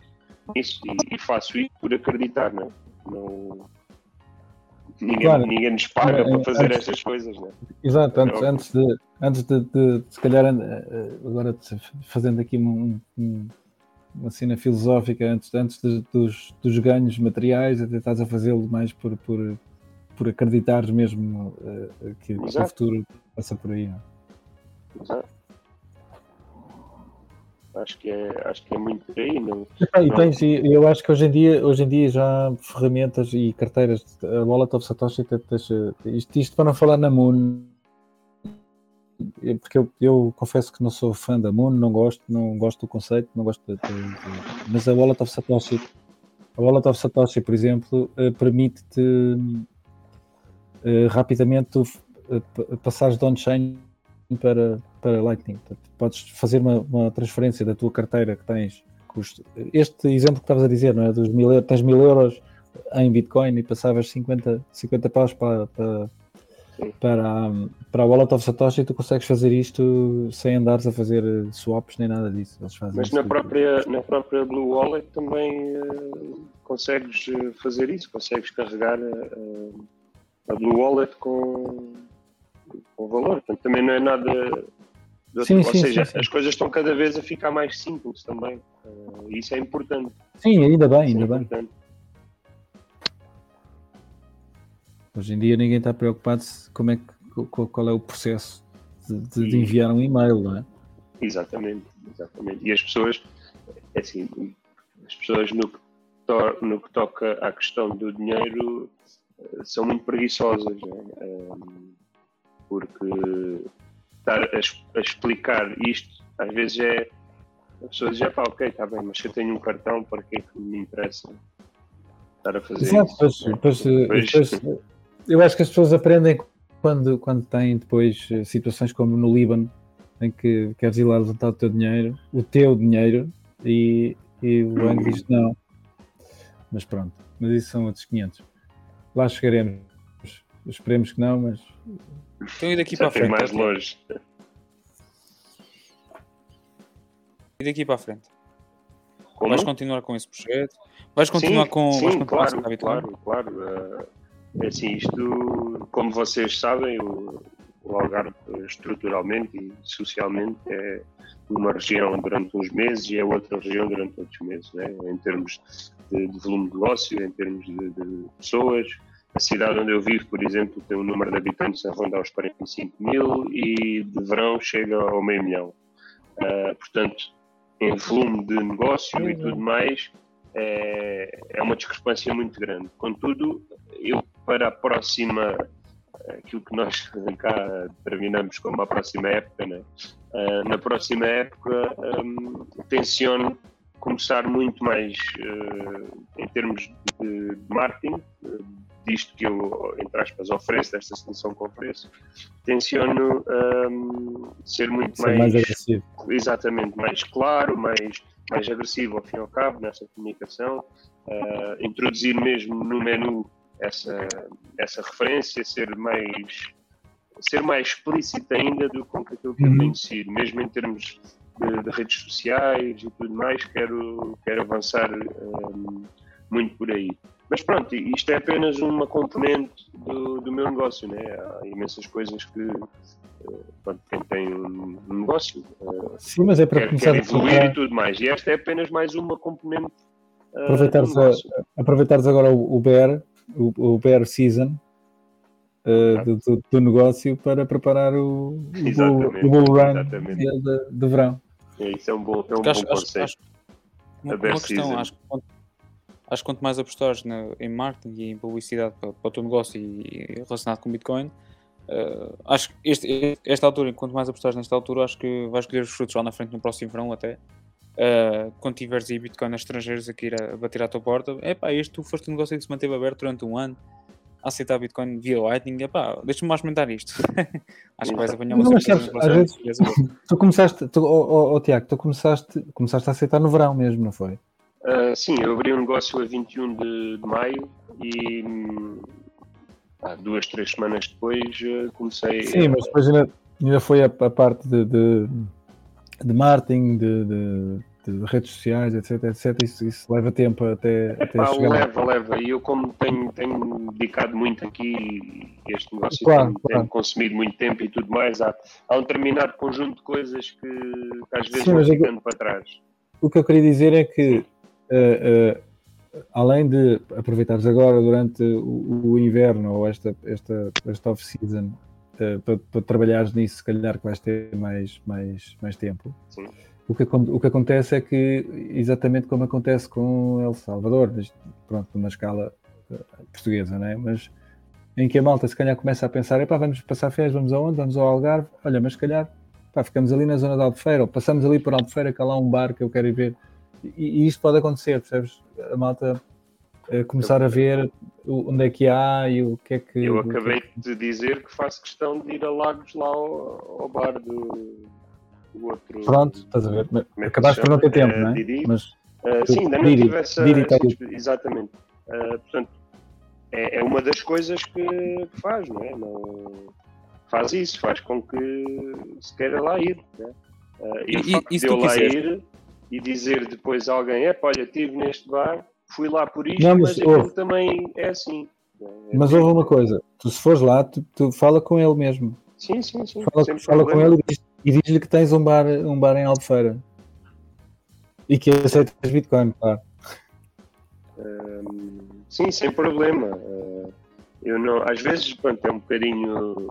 nisso e, e faço isso por acreditar, não, é? Não ninguém, claro. ninguém nos paga é, para fazer antes, estas coisas, não é? Exato, antes, antes, de, antes de, de, se calhar, agora fazendo aqui um, um, uma cena filosófica, antes, antes de, dos, dos ganhos materiais, até estás a fazê-lo mais por, por, por acreditares mesmo uh, que, que, o futuro passa por aí. Não? É? Exato. Acho que é, acho que é muito aí. Não, e. Tens, eu acho que hoje em, dia, hoje em dia já há ferramentas e carteiras, a Wallet of Satoshi, isto, isto para não falar na Moon, porque eu, eu, confesso que não sou fã da Moon, não gosto, não gosto do conceito, não gosto de, de, de, mas a Wallet of Satoshi, a Wallet of Satoshi, por exemplo, eh, permite-te uh, rapidamente uh, passares de on-chain para, para Lightning. Portanto, podes fazer uma, uma, transferência da tua carteira que tens. Custo. Este exemplo que estavas a dizer, não é? Dos mil, tens mil euros em Bitcoin e passavas 50, 50 paus para, para, para, para a Wallet of Satoshi e tu consegues fazer isto sem andares a fazer swaps nem nada disso. Mas na própria, na própria Blue Wallet também uh, consegues eh, fazer isso, consegues carregar uh, a Blue Wallet com com valor. Portanto, também não é nada. Sim, Ou sim, seja, sim, as coisas estão cada vez a ficar mais simples também. Uh, isso é importante. Sim, ainda bem, ainda é bem. Hoje em dia ninguém está preocupado como é que, qual é o processo de, de, de enviar um e-mail, não é? Exatamente, exatamente. E as pessoas, é assim, as pessoas no que, to, no que toca à questão do dinheiro eh, são muito preguiçosas. É? Um, porque estar a, a, explicar isto às vezes é as pessoas dizem, pá, ok, está bem, mas se eu tenho um cartão, para que é que me interessa estar a fazer Exato, isso? Pois, pois, depois, eu acho que as pessoas aprendem quando, quando têm depois eh, situações como no Líbano, em que queres ir lá levantar o teu dinheiro, o teu dinheiro, e, e o banco diz não. Mas pronto, mas isso são outros 500. Lá chegaremos. Esperemos que não, mas então e daqui para a frente? mais longe. E daqui para a frente? Como? Vais continuar com esse projeto? Vais continuar sim, com. Sim, vais claro, claro, claro. É assim, isto, como vocês sabem, o, o Algarve estruturalmente e socialmente é uma região durante uns meses e é outra região durante outros meses, né? em termos de, de volume de negócio, em termos de, de pessoas, a cidade onde eu vivo, por exemplo, tem um número de habitantes a rondar os 45 mil e de verão chega ao meio milhão. Uh, portanto, em volume de negócio e tudo mais, é, é uma discrepância muito grande. Contudo, eu para a próxima, aquilo que nós *laughs* cá terminamos como a próxima época, né? Uh, na próxima época um, tenciono começar muito mais uh, em termos de, de marketing, disto que eu, entre aspas, ofereço, desta solução que ofereço, tenciono um, ser muito ser mais, mais agressivo. Exatamente, mais claro, mais, mais agressivo ao fim e ao cabo nessa comunicação, uh, introduzir mesmo no menu essa, essa referência, ser mais ser mais explícito ainda do que aquilo que eu tenho sido, mesmo em termos de, de, redes sociais e tudo mais, quero, quero avançar um, muito por aí. Mas pronto, isto é apenas uma componente do, do meu negócio, né? Há imensas coisas que eh, pronto, quem tem um negócio eh, Sim, mas é para quer, começar quer evoluir a... e tudo mais. E esta é apenas mais uma componente. Uh, aproveitares, a, aproveitares agora o, o Bear, o, o Bear Season uh, do, do, do, negócio para preparar o, o, Bull Run de, de, verão. É, isso é um bom, é um bom acho, conceito. Acho, uma, uma questão, acho que acho que quanto mais apostares em marketing e em publicidade para, para o teu negócio e, e relacionado com Bitcoin, uh, acho que este, esta altura, quanto mais apostares nesta altura, acho que vais colher os frutos lá na frente no próximo verão até. Uh, quando tiveres aí Bitcoin estrangeiros aqui a, a bater à tua porta, é pá, este tu foste um negócio que se manteve aberto durante um ano a aceitar Bitcoin via Lightning, é pá, deixa-me mais comentar isto. *laughs* acho que vais apanhar uma vezes, tu começaste, tu, oh, oh, oh, Tiago, tu começaste, começaste a aceitar no verão mesmo, não foi? Uh, sim, eu abri um negócio a 21 de, de maio e ah, duas, três semanas depois uh, comecei. Sim, a... mas depois ainda, ainda foi a, a parte de, de, de marketing, de, de, redes sociais, etc, etc, isso, isso leva tempo até, até Pá, chegar. leva, leva. E eu, como tenho, tenho dedicado muito aqui, este negócio Claro, tem, claro. tem consumido muito tempo e tudo mais, há, há um determinado conjunto de coisas que, que às vezes Sim, vão mas é que- ficando para trás. O que eu queria dizer é que, além de aproveitares agora durante o, o inverno ou esta, esta, esta off-season eh, para, para trabalhares nisso, se calhar que vais ter mais, mais, mais tempo. Sim. O que, o que acontece é que, exatamente como acontece com El Salvador, pronto, numa escala eh, portuguesa, não é? Mas em que a malta se calhar começa a pensar, epá, vamos passar férias, vamos aonde? Vamos ao Algarve? Olha, mas se calhar pá, ficamos ali na zona de Albufeira, ou passamos ali por Albufeira, que há lá um bar que eu quero ir ver. E, e isto pode acontecer, percebes? A malta eh, começar a ver o- onde é que há e o que é que... Eu é acabei que- de dizer que faço questão de ir a Lagos lá ao, ao bar do, do outro. Pronto, estás a ver? É Acabaste por não ter tempo, Eh, não é? Didi? Mas Uh, sim, ainda não tive essa. Didi tá exp- exatamente. Uh, portanto, é, é uma das coisas que, que faz, não é? Não, faz isso, faz com que se queira lá ir. Né? Uh, e, E- e se tu lá quiseres? ir e dizer depois a alguém: é olha, estive neste bar, fui lá por isto, Não, mas, mas aquilo também é assim. É Mas houve uma coisa, tu se fores lá, tu, tu fala com ele mesmo. Sim, sim, sim. Fala, fala com ele e diz- diz-lhe que tens um bar, um bar em Albufeira. E que aceitas Bitcoin, claro. Hum, Sim, sem problema. Uh, Eu não, às vezes, pronto, é um bocadinho,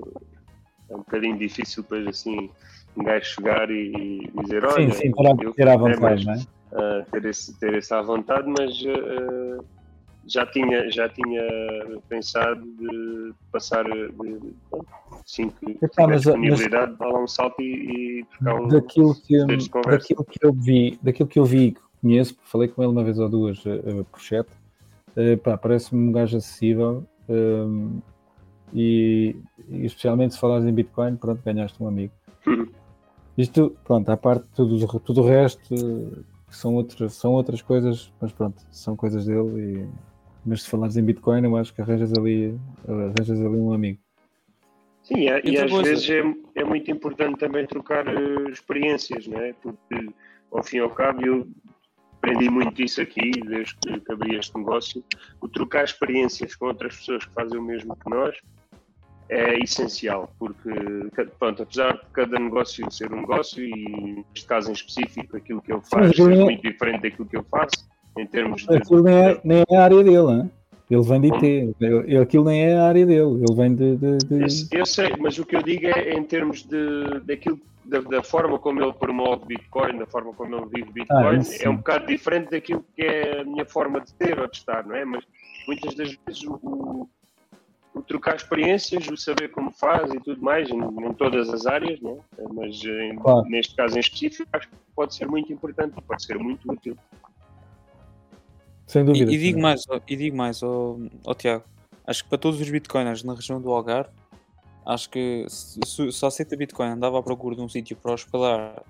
é um bocadinho difícil depois assim um gajo chegar e, e dizer, olha, sim, sim, ter, à- eu- ter à é, vontade, mas, não é? uh, ter, esse, ter esse à vontade, mas uh, já tinha, já tinha pensado de passar de, pronto, assim que Epá, tiver mas- disponibilidade, dar lá um salto e, e trocar um. daquilo que, daquilo que eu vi, daquilo que eu vi, conheço, falei com ele uma vez ou duas eh, eh, por chat, eh, pá, parece-me um gajo acessível ehm, e, e especialmente se falares em Bitcoin, pronto, ganhaste um amigo. *laughs* Isto, pronto, à parte tudo, tudo o resto, que são outras, são outras coisas, mas pronto, são coisas dele. E, mas se falares em Bitcoin, eu acho que arranjas ali, arranjas ali um amigo. Sim, é- e Outra às coisa. vezes é, é muito importante também trocar eh, experiências, não é? Porque, ao fim e ao cabo, eu aprendi muito isso aqui, desde que, que abri este negócio. O trocar experiências com outras pessoas que fazem o mesmo que nós é essencial, porque, pronto, apesar de cada negócio ser um negócio, e neste caso em específico, aquilo que ele faz ser é- muito diferente daquilo que eu faço, em termos de. Aquilo nem é, nem é a área dele, hein? ele vem de IT, Ele- aquilo nem é a área dele, ele vem de. de- de- Eu, eu sei, mas o que eu digo é em termos de, daquilo, da, da forma como ele promove Bitcoin, da forma como ele vive Bitcoin, Ah, isso sim. é um bocado diferente daquilo que é a minha forma de ter ou de estar, não é? Mas muitas das vezes o, o- trocar experiências, o saber como faz e tudo mais, em, em todas as áreas, não é? Mas em- Claro. neste caso em específico, acho que pode ser muito importante, pode ser muito útil. sem E, dúvida. e digo sim. mais, e digo mais, ó ó Tiago, acho que para todos os bitcoiners na região do Algarve, acho que se, se, a Aceita Bitcoin andava à procura de um sítio para hospedar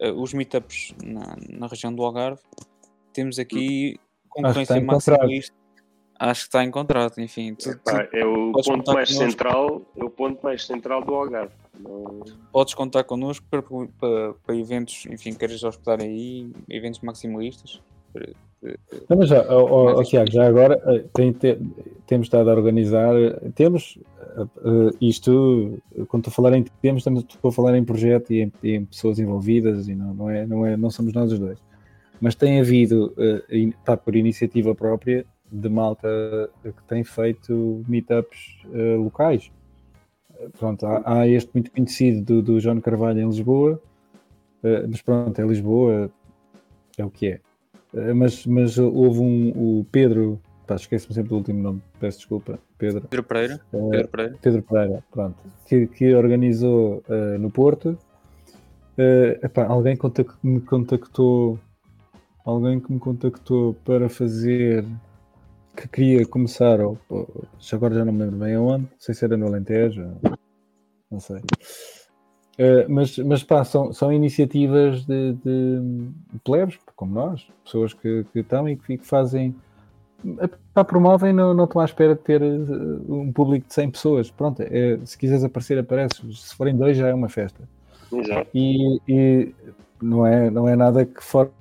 eh, os meetups na, na região do Algarve, temos aqui concorrência maximalista. Acho que está encontrado, enfim. Tu, tu Epá, é o ponto mais connosco. central, é o ponto mais central do Algarve. Não- podes contar connosco para, para, para eventos, enfim, queres hospedar aí, eventos maximalistas. Não, mas já, isto- Tiago, já agora eh, tem, te- temos estado a organizar, temos eh, isto, quando estou a falar em temos, estamos, estou a falar em projeto e em, em pessoas envolvidas e não, não, é, não, é, não somos nós os dois. Mas tem havido, in- pá, por iniciativa própria, de malta que tem feito meetups eh, locais. Pronto, há, há este muito conhecido do, do João Carvalho em Lisboa, eh, mas pronto, é Lisboa, é o que é. Uh, mas, mas houve um, o Pedro, pá, esqueço-me sempre do último nome, peço desculpa, Pedro, Pedro Pereira, uh, Pedro Pereira. Pedro Pereira, pronto, que, que organizou uh, no Porto. Uh, epá, alguém contac- me contactou, alguém que me contactou para fazer, que queria começar, ou, ou- agora já não me lembro bem aonde, não sei se era no Alentejo, não sei. Uh, mas, mas pá, são, são iniciativas de, de, plebes, como nós, pessoas que, que estão e que, que fazem, pá, promovem, não, não estão à espera de ter uh, um público de 100 pessoas. Pronto, é, se quiseres aparecer, apareces. Se forem dois, já é uma festa. Exato. E, e não, é, não é nada que fora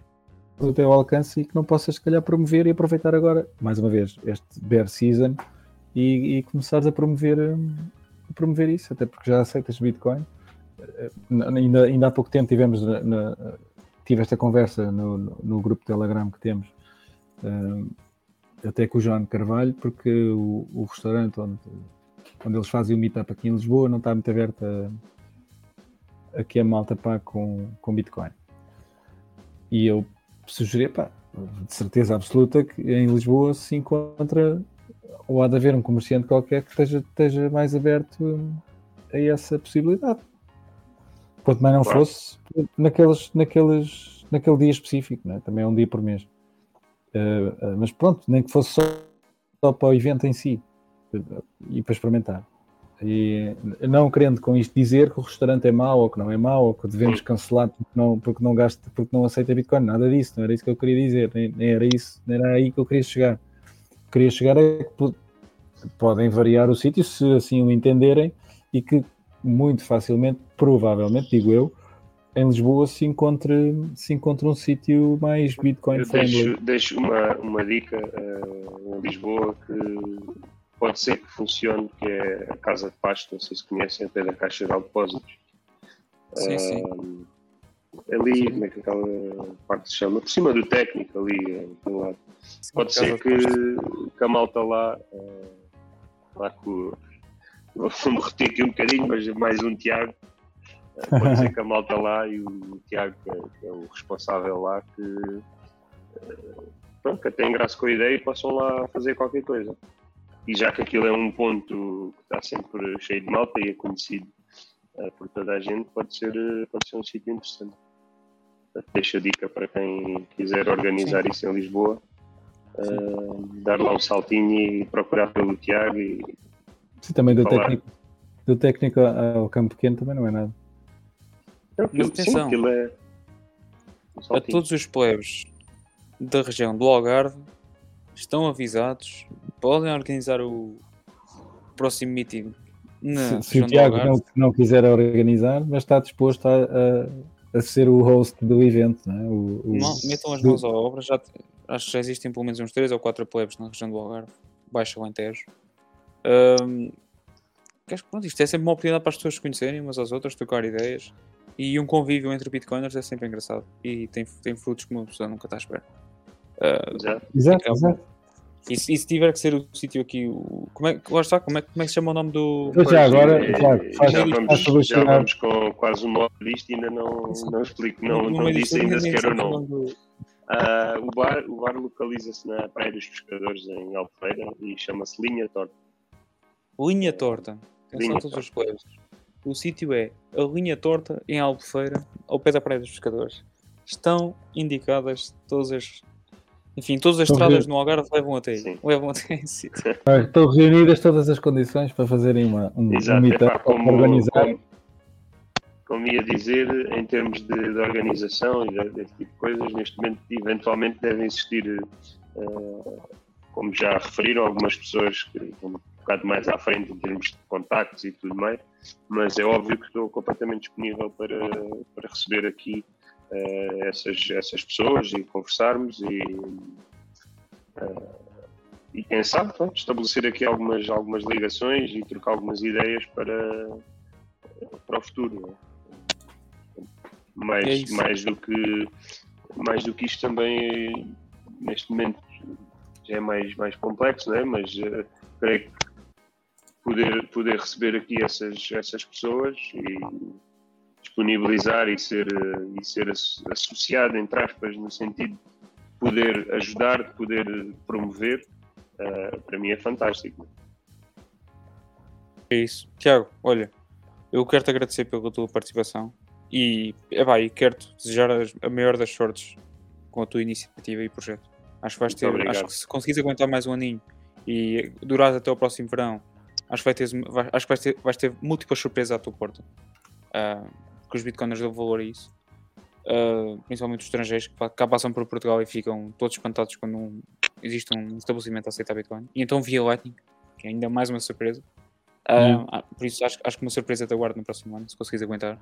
do teu alcance e que não possas, se calhar, promover e aproveitar agora, mais uma vez, este bear season e, e começares a promover, a promover isso, até porque já aceitas Bitcoin. Eh, ainda, ainda há pouco tempo tivemos na, na, tive esta conversa no, no, grupo Telegram que temos, uh, até com o João Carvalho, porque o, o, restaurante onde, onde eles fazem o meetup aqui em Lisboa não está muito aberto a, a que a malta pague com, com Bitcoin. E eu sugeri, pá, de certeza absoluta que em Lisboa se encontra ou há de haver um comerciante qualquer que esteja, esteja mais aberto a essa possibilidade. Quanto mais não claro. fosse naqueles, naqueles, naquele dia específico, né? também é um dia por mês. Uh, uh, mas pronto, nem que fosse só, só para o evento em si e para experimentar. E não querendo com isto dizer que o restaurante é mau ou que não é mau ou que devemos cancelar porque não, porque não, gasta, porque não aceita Bitcoin, nada disso, não era isso que eu queria dizer, nem, nem era isso, nem era aí que eu queria chegar. Queria chegar é que podem variar o sítio se assim o entenderem e que muito facilmente, provavelmente, digo eu, em Lisboa se encontre, se encontre um sítio mais Bitcoin friendly. Deixo, deixo uma, uma dica uh, em Lisboa que pode ser que funcione, que é a Casa de Pasto, não sei se conhecem, até da Caixa de Depósitos. Sim, uh, sim. Ali, como é que aquela parte se chama? Por cima do técnico, ali, do lado. Sim, pode ser que, que a malta lá, uh, lá com, vou-me repetir aqui um bocadinho, mas mais um Tiago, uh, pode ser que a malta lá e o Tiago, que é, que é o responsável lá, que, pronto, que até engraçam com a ideia e possam lá fazer qualquer coisa e já que aquilo é um ponto que está sempre cheio de malta e é conhecido uh, por toda a gente, pode ser, uh, pode ser um sítio interessante. Portanto, deixo a dica para quem quiser organizar Sim. isso em Lisboa, uh, dar lá um saltinho e procurar pelo Tiago e Sim, também do técnico, do técnico ao campo pequeno também não é nada. Não, Mas atenção, sim, aquilo é um a todos os plebes da região do Algarve estão avisados podem organizar o próximo meeting. Na se, se o Tiago não, não, quiser organizar, mas está disposto a, a, a ser o host do evento, não é? O, o, não, metam as mãos à obra, já, acho que já existem pelo menos uns 3 ou 4 plebes na região do Algarve, Baixo Alentejo. Um, pronto, isto é sempre uma oportunidade para as pessoas se conhecerem umas às outras, trocar ideias e um convívio entre bitcoiners é sempre engraçado e tem, tem frutos que uma pessoa nunca está à espera. Uh, exato, exato, exato. E, e se tiver que ser o sítio aqui, o, como, é, lá está, como, é, como é que se chama o nome do. Pois já, agora, é, já, já, vamos, já vamos com quase uma hora disto e ainda não, não explico, não, não, não disse ainda sequer o nome. Do... Uh, o, bar, o bar localiza-se na Praia dos Pescadores, em Albufeira, e chama-se Linha Torta. Linha Torta. Atenção a todos os players. O sítio é a Linha Torta, em Albufeira, ao pé da Praia dos Pescadores. Estão indicadas todas as enfim, todas as estradas no Algarve levam até aí. Levam até esse sítio. Estão reunidas todas as condições para fazerem uma, um, Exato, um meetup, como, organizar. Como, como, ia dizer, em termos de, de organização e desse tipo de coisas, neste momento, eventualmente, devem existir, uh, como já referiram, algumas pessoas que estão um bocado mais à frente em termos de contactos e tudo mais, mas é óbvio que estou completamente disponível para, para receber aqui uh, essas, essas pessoas e conversarmos e, uh, e quem sabe pronto, estabelecer aqui algumas, algumas ligações e trocar algumas ideias para, para o futuro. É? Mais, é mais, do que, mais do que isto também neste momento já é mais, mais complexo, não é? mas uh, creio que poder, poder receber aqui essas, essas pessoas e disponibilizar e ser, e ser associado, entre aspas, no sentido de poder ajudar, de poder promover, uh, para mim é fantástico. É isso. Tiago, olha, eu quero-te agradecer pela tua participação e, epá, e quero-te desejar a maior das sortes com a tua iniciativa e projeto. Acho que vais ter, acho que se conseguires aguentar mais um aninho e durar até o próximo verão, acho que, vai ter, acho que vais, ter, vais ter múltiplas surpresas à tua porta. Uh, porque os bitcoiners dão valor a isso. Uh, principalmente os estrangeiros que cá passam por Portugal e ficam todos espantados quando um, existe um estabelecimento a aceitar Bitcoin. E então via Lightning, que é ainda mais uma surpresa. Uh, por isso acho, acho que uma surpresa te aguardo no próximo ano, se conseguires aguentar.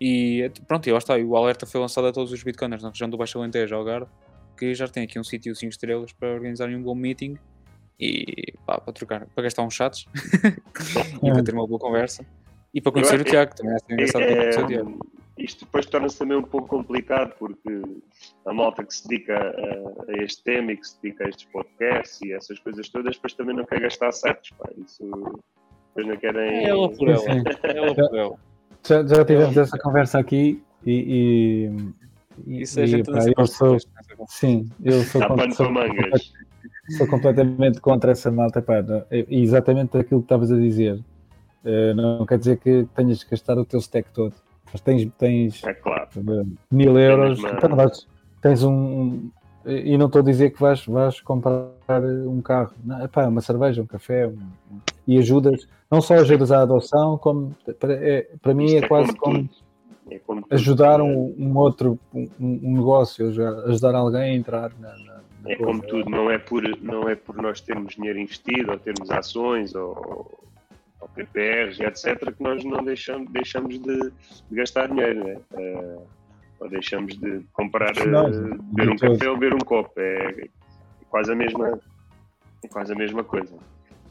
E pronto, e lá está. o alerta foi lançado a todos os bitcoiners na região do Baixo Alentejo, Algarve. que já tem aqui um sítio 5 estrelas para organizarem um bom meeting e pá, para trocar, para gastar uns chatos *laughs* e para ter uma boa conversa e para conhecer Eu o Tiago, também é engraçado para conhecer o É, Tiago. isto depois torna-se também um pouco complicado porque a malta que se dedica a, a este tema e que se dedica a estes podcasts e essas coisas todas, depois também não quer gastar sites, pá. Isso depois não querem. É ela por ela, é ela por ela. Já, já tivemos essa conversa aqui e. e, Isso a e, pá, eu sou, sim, eu sou, Dá con- pano sou, sou completamente contra essa malta. Pá, é exatamente aquilo que estavas a dizer. Eh, não quer dizer que tenhas que gastar o teu stack todo. Mas tens, tens É claro. eh, mil euros, então vais- tens um, E não estou a dizer que vais, vais comprar um carro, não, epá, uma cerveja, um café, um- e ajudas, não só ajudas à adoção, como para, é- para mim Isto é quase como como. É como ajudar um, um outro um, um negócio, ajudar alguém a entrar na, na, É como tudo, não é, por, não é por nós termos dinheiro investido ou termos ações ou, ou PPRs, etc., que nós não deixamos, deixamos de, de gastar dinheiro, né? Eh, ou deixamos de comprar, Não, eh, de beber um café ou beber um copo. É, é quase a mesma, é quase a mesma coisa.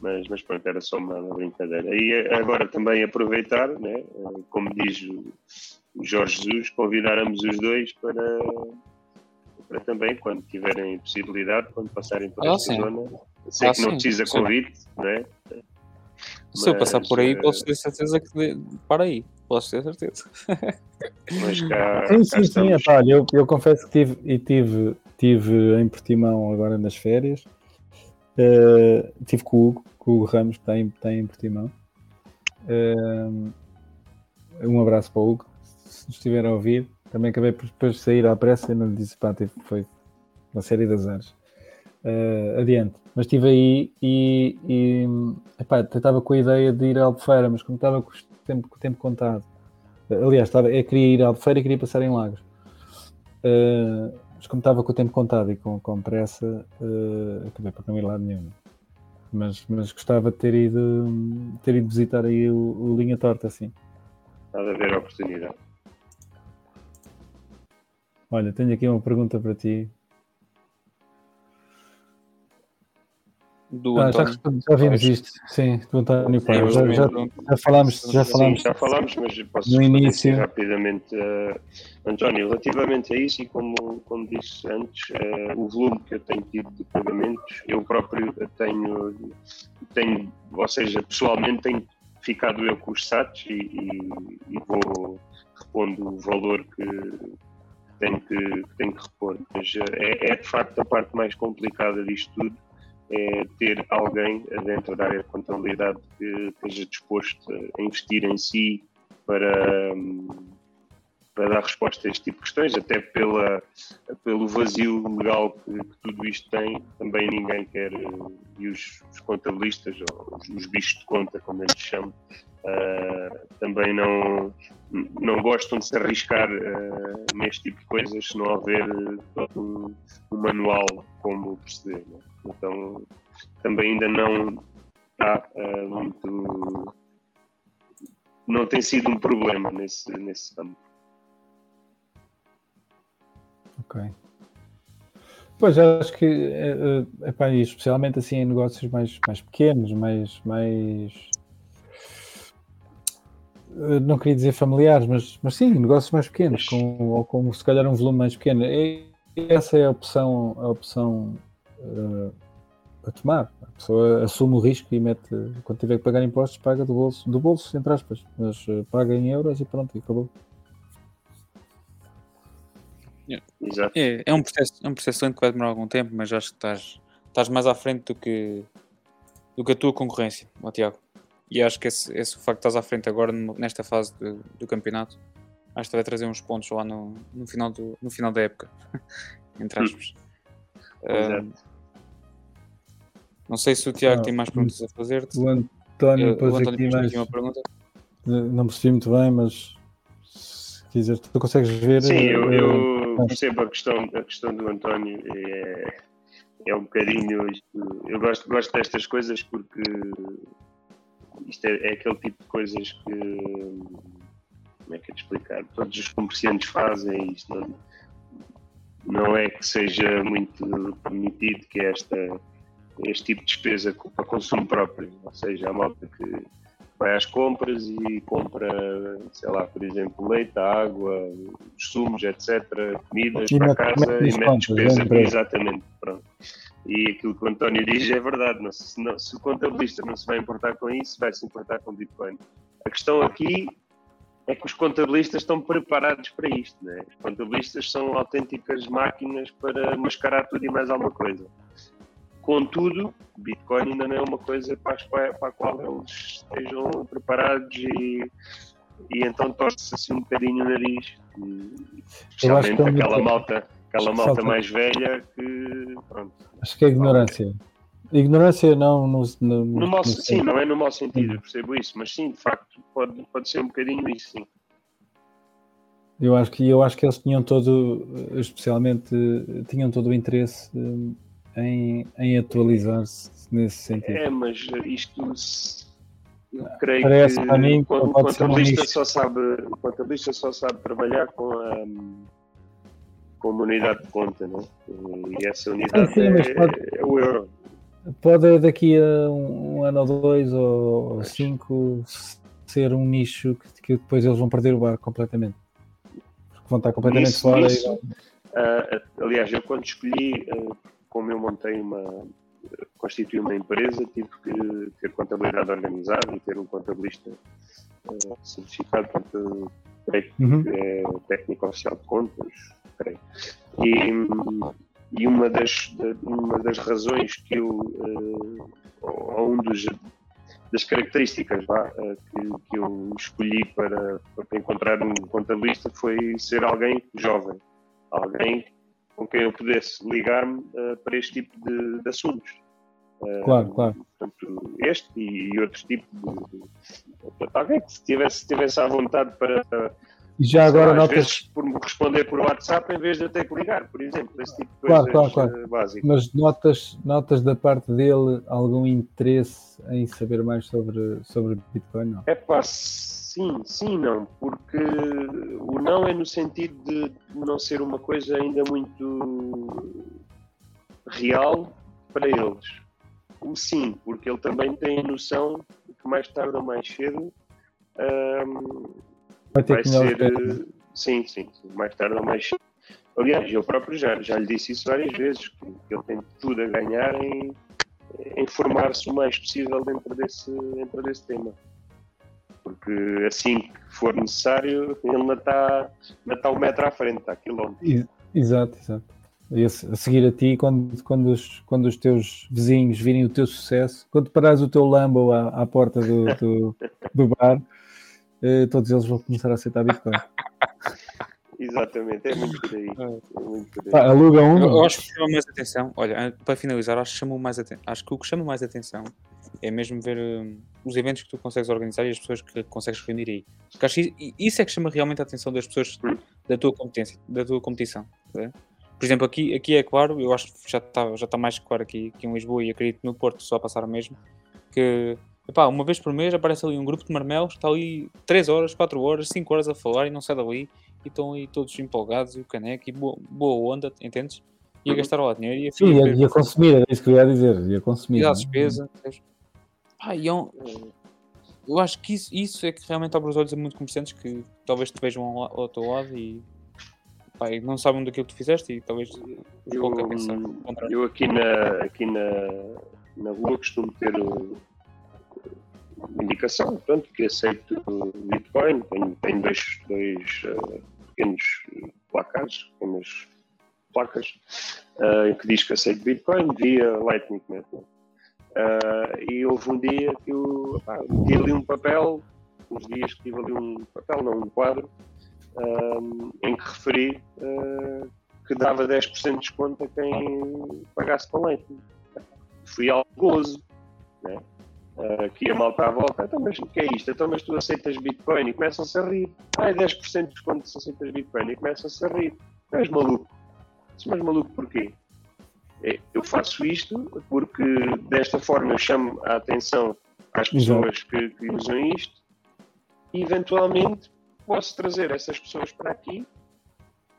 Mas, mas pronto, era só uma brincadeira. E eh, agora também aproveitar, né? eh, como diz o, Jorge Jesus, convidar ambos os dois para, para também, quando tiverem possibilidade, quando passarem por Ah, esta sim. zona. Sei Ah, que não sim, precisa sim. convite, né? Se eu passar por aí, eh, posso ter certeza que. de- Para aí, posso ter certeza. mas cá, Sim, *laughs* cá sim, sim. epá, eu, eu confesso que tive, e tive, tive em Portimão agora nas férias. Eh, tive com o Hugo, com o Hugo Ramos, que está em, está em Portimão. Eh, um abraço para o Hugo, se estiver a ouvir. Também acabei por depois de sair à pressa e não lhe disse, pá, tive- foi uma série de azares. Eh, adiante. Mas estive aí e, e epá, estava com a ideia de ir à Albufeira, mas como estava com o tempo, com o tempo contado, Aliás, estava, eu queria ir à Albufeira e queria passar em Lagos. Uh, mas como estava com o tempo contado e com, com pressa, uh, acabei por não ir lá nenhum. Mas, mas gostava de ter ido, ter ido visitar aí o, o Linha Torta, assim. A ver a oportunidade. Olha, tenho aqui uma pergunta para ti. Do Ah, já, António. já vimos isto, sim, do António Sim, Paiva. Já, já, já falámos, já Sim, falámos. já falámos, mas posso no início. rapidamente. eh, António, relativamente a isso, e como, como disse antes, eh, o volume que eu tenho tido de pagamentos, eu próprio tenho, tenho ou seja, pessoalmente tenho ficado eu com os SATs e, e- e vou repondo o valor que tenho que, que tenho que repor. Mas eh, é, é de facto a parte mais complicada disto tudo é ter alguém dentro da área de contabilidade que esteja disposto a investir em si para, para dar resposta a este tipo de questões, até pela, pelo vazio legal que, que tudo isto tem. Também ninguém quer, eh, e os, os contabilistas, ou os, os bichos de conta, como eles chamam, ah, também não, não gostam de se arriscar ah, neste tipo de coisas se não houver um, um manual como proceder. não é? Então, também ainda não há ah, muito. Não tem sido um problema nesse, nesse campo. Ok. Pois, acho que, é, é, epá, e especialmente assim em negócios mais, mais pequenos, mais, mais. eh, Não queria dizer familiares, mas, mas sim, negócios mais pequenos, com, ou com se calhar um volume mais pequeno. Essa é a opção, a opção eh, a tomar. A pessoa assume o risco e mete, quando tiver que pagar impostos, paga do bolso, do bolso, entre aspas, mas eh, paga em euros e pronto, e acabou. É, é um processo, é um processo lento que vai demorar algum tempo, mas acho que estás, estás mais à frente do que, do que a tua concorrência, ó Tiago. E acho que esse, esse facto de estás à frente agora nesta fase do, do campeonato, acho que vai trazer uns pontos lá no, no, final, do, no final da época, *laughs* entre aspas. Exato. Ah, não sei se o Tiago Ah, tem mais perguntas a fazer-te. O António Eh, pôs aqui mais. uma pergunta. Não percebi muito bem, mas se quiseres, tu consegues ver. Sim, eu, eh, eu eh, percebo a questão, a questão do António. É, é um bocadinho. isto- Eu gosto, gosto destas coisas porque isto é, é aquele tipo de coisas que. Como é que é de explicar? Todos os comerciantes fazem isto. Não, não é que seja muito permitido que esta, este tipo de despesa para consumo próprio, ou seja, a malta que vai às compras e compra, sei lá, por exemplo, leite, água, sumos, etc., comidas E para casa e mete despesa. empresa. Exatamente, pronto. E aquilo que o António diz é verdade, não, se, não- se o contabilista não se vai importar com isso, vai se importar com Bitcoin. A questão aqui é que os contabilistas estão preparados para isto, né? Os contabilistas são autênticas máquinas para mascarar tudo e mais alguma coisa. Contudo, Bitcoin ainda não é uma coisa para, para a qual eles estejam preparados e, e então torce-se assim um bocadinho o nariz. Eu acho que Especialmente é aquela malta, aquela malta mais velha que, pronto, Acho que é ignorância. Ignorância não no, no, no mau, no- sim, não é no mau sentido, eu percebo isso, mas sim, de facto, pode, pode ser um bocadinho isso, sim. Eu acho que eu acho que eles tinham todo, especialmente, tinham todo o interesse eh, em, em atualizar-se nesse sentido. É, mas isto eu creio Parece que para mim que o contabilista só sabe, o contabilista só sabe trabalhar com a com uma unidade de conta, não é? E essa unidade sim, mas é, pode- é o euro. Pode daqui a um, um ano ou dois ou, ou cinco ser um nicho que, que depois eles vão perder o barco completamente. Porque vão estar completamente Nisso- fora. nisso, e- Ah, aliás, eu quando escolhi, ah, como eu montei uma, constituí uma empresa, tive que ter contabilidade organizada e ter um contabilista ah, certificado, portanto, creio Uhum. que é técnico oficial de contas, creio. E, e uma, das, da- uma das razões que eu, ah, ou um dos das características eh, que, que eu escolhi para, para encontrar um contabilista foi ser alguém jovem, alguém com quem eu pudesse ligar-me eh, para este tipo de, de assuntos. Eh, Claro, claro. Portanto, este e, e outros tipos de, de- alguém que tivesse, tivesse à vontade para E já agora lá, notas, vezes por me responder por WhatsApp em vez de eu ter que ligar, por exemplo, esse tipo de Claro, coisas claro, claro. eh, básicas. mas notas, notas da parte dele algum interesse em saber mais sobre, sobre Bitcoin? Não. É pá, sim, sim, não, porque o não é no sentido de não ser uma coisa ainda muito real para eles. O sim, porque ele também tem a noção de que mais tarde ou mais cedo Vai vai ser. eh, Sim, sim, sim, mais tarde ou mais cedo. Aliás, eu próprio já, já lhe disse isso várias vezes, que que ele tem tudo a ganhar em, em formar-se o mais possível dentro desse, dentro desse tema. Porque assim que for necessário, ele ainda está, ainda está um metro à frente, está a quilómetros. Ex- Exato, exato. E a se- a seguir a ti, quando, quando, os, quando os teus vizinhos virem o teu sucesso, quando parares o teu Lambo à, à porta do, do, do bar, eh, todos eles vão começar a aceitar Bitcoin. *laughs* Exatamente, é muito por aí. É muito por aí. Aluga um. Eu, eu acho que chama mais atenção. Olha, an- para finalizar, acho que, chamou mais aten- acho que o que chama mais atenção é mesmo ver hum, os eventos que tu consegues organizar e as pessoas que consegues reunir aí. Porque acho que isso é que chama realmente a atenção das pessoas da tua competência, da tua competição. tá a? Por exemplo, aqui, aqui é claro, eu acho que já está já tá mais claro aqui, aqui em Lisboa e acredito no Porto só a passar o mesmo, que epá, uma vez por mês aparece ali um grupo de marmelos está ali 3 horas, 4 horas, 5 horas a falar e não sai dali e estão aí todos empolgados e o caneco e boa, boa onda, entendes? E a Uhum. gastar lá dinheiro e a Sim, ia, ia consumir, era isso que eu ia dizer. Ia consumir. e não é? despesa. percebes? Pá, e é um- eu acho que isso, isso é que realmente abre os olhos a muitos comerciantes que talvez te vejam ao, ao teu lado e, pá, e não sabem daquilo que tu fizeste e talvez Eu, a pensar. contrário. eu aqui na, aqui na, na rua costumo ter uh, uma indicação, portanto, que aceito Bitcoin, tenho, tenho dois, dois uh, pequenos placares, pequenas placas, uh, que diz que aceito Bitcoin via Lightning Network. Uh, e houve um dia que eu pá, meti ali um papel, uns dias que tive ali um papel, não um quadro, um, em que referi uh, que dava 10% de desconto a quem pagasse com Lightning. Fui ao gozo, né? Uh, que a malta à volta, então, mas o que é isto? Então, mas tu aceitas Bitcoin e começam-se a rir. Ah, é 10% de desconto se aceitas Bitcoin e começam-se a rir. Tu és maluco. Mas maluco porquê? É, Eu faço isto porque desta forma eu chamo a atenção às pessoas que, que usam isto e eventualmente posso trazer essas pessoas para aqui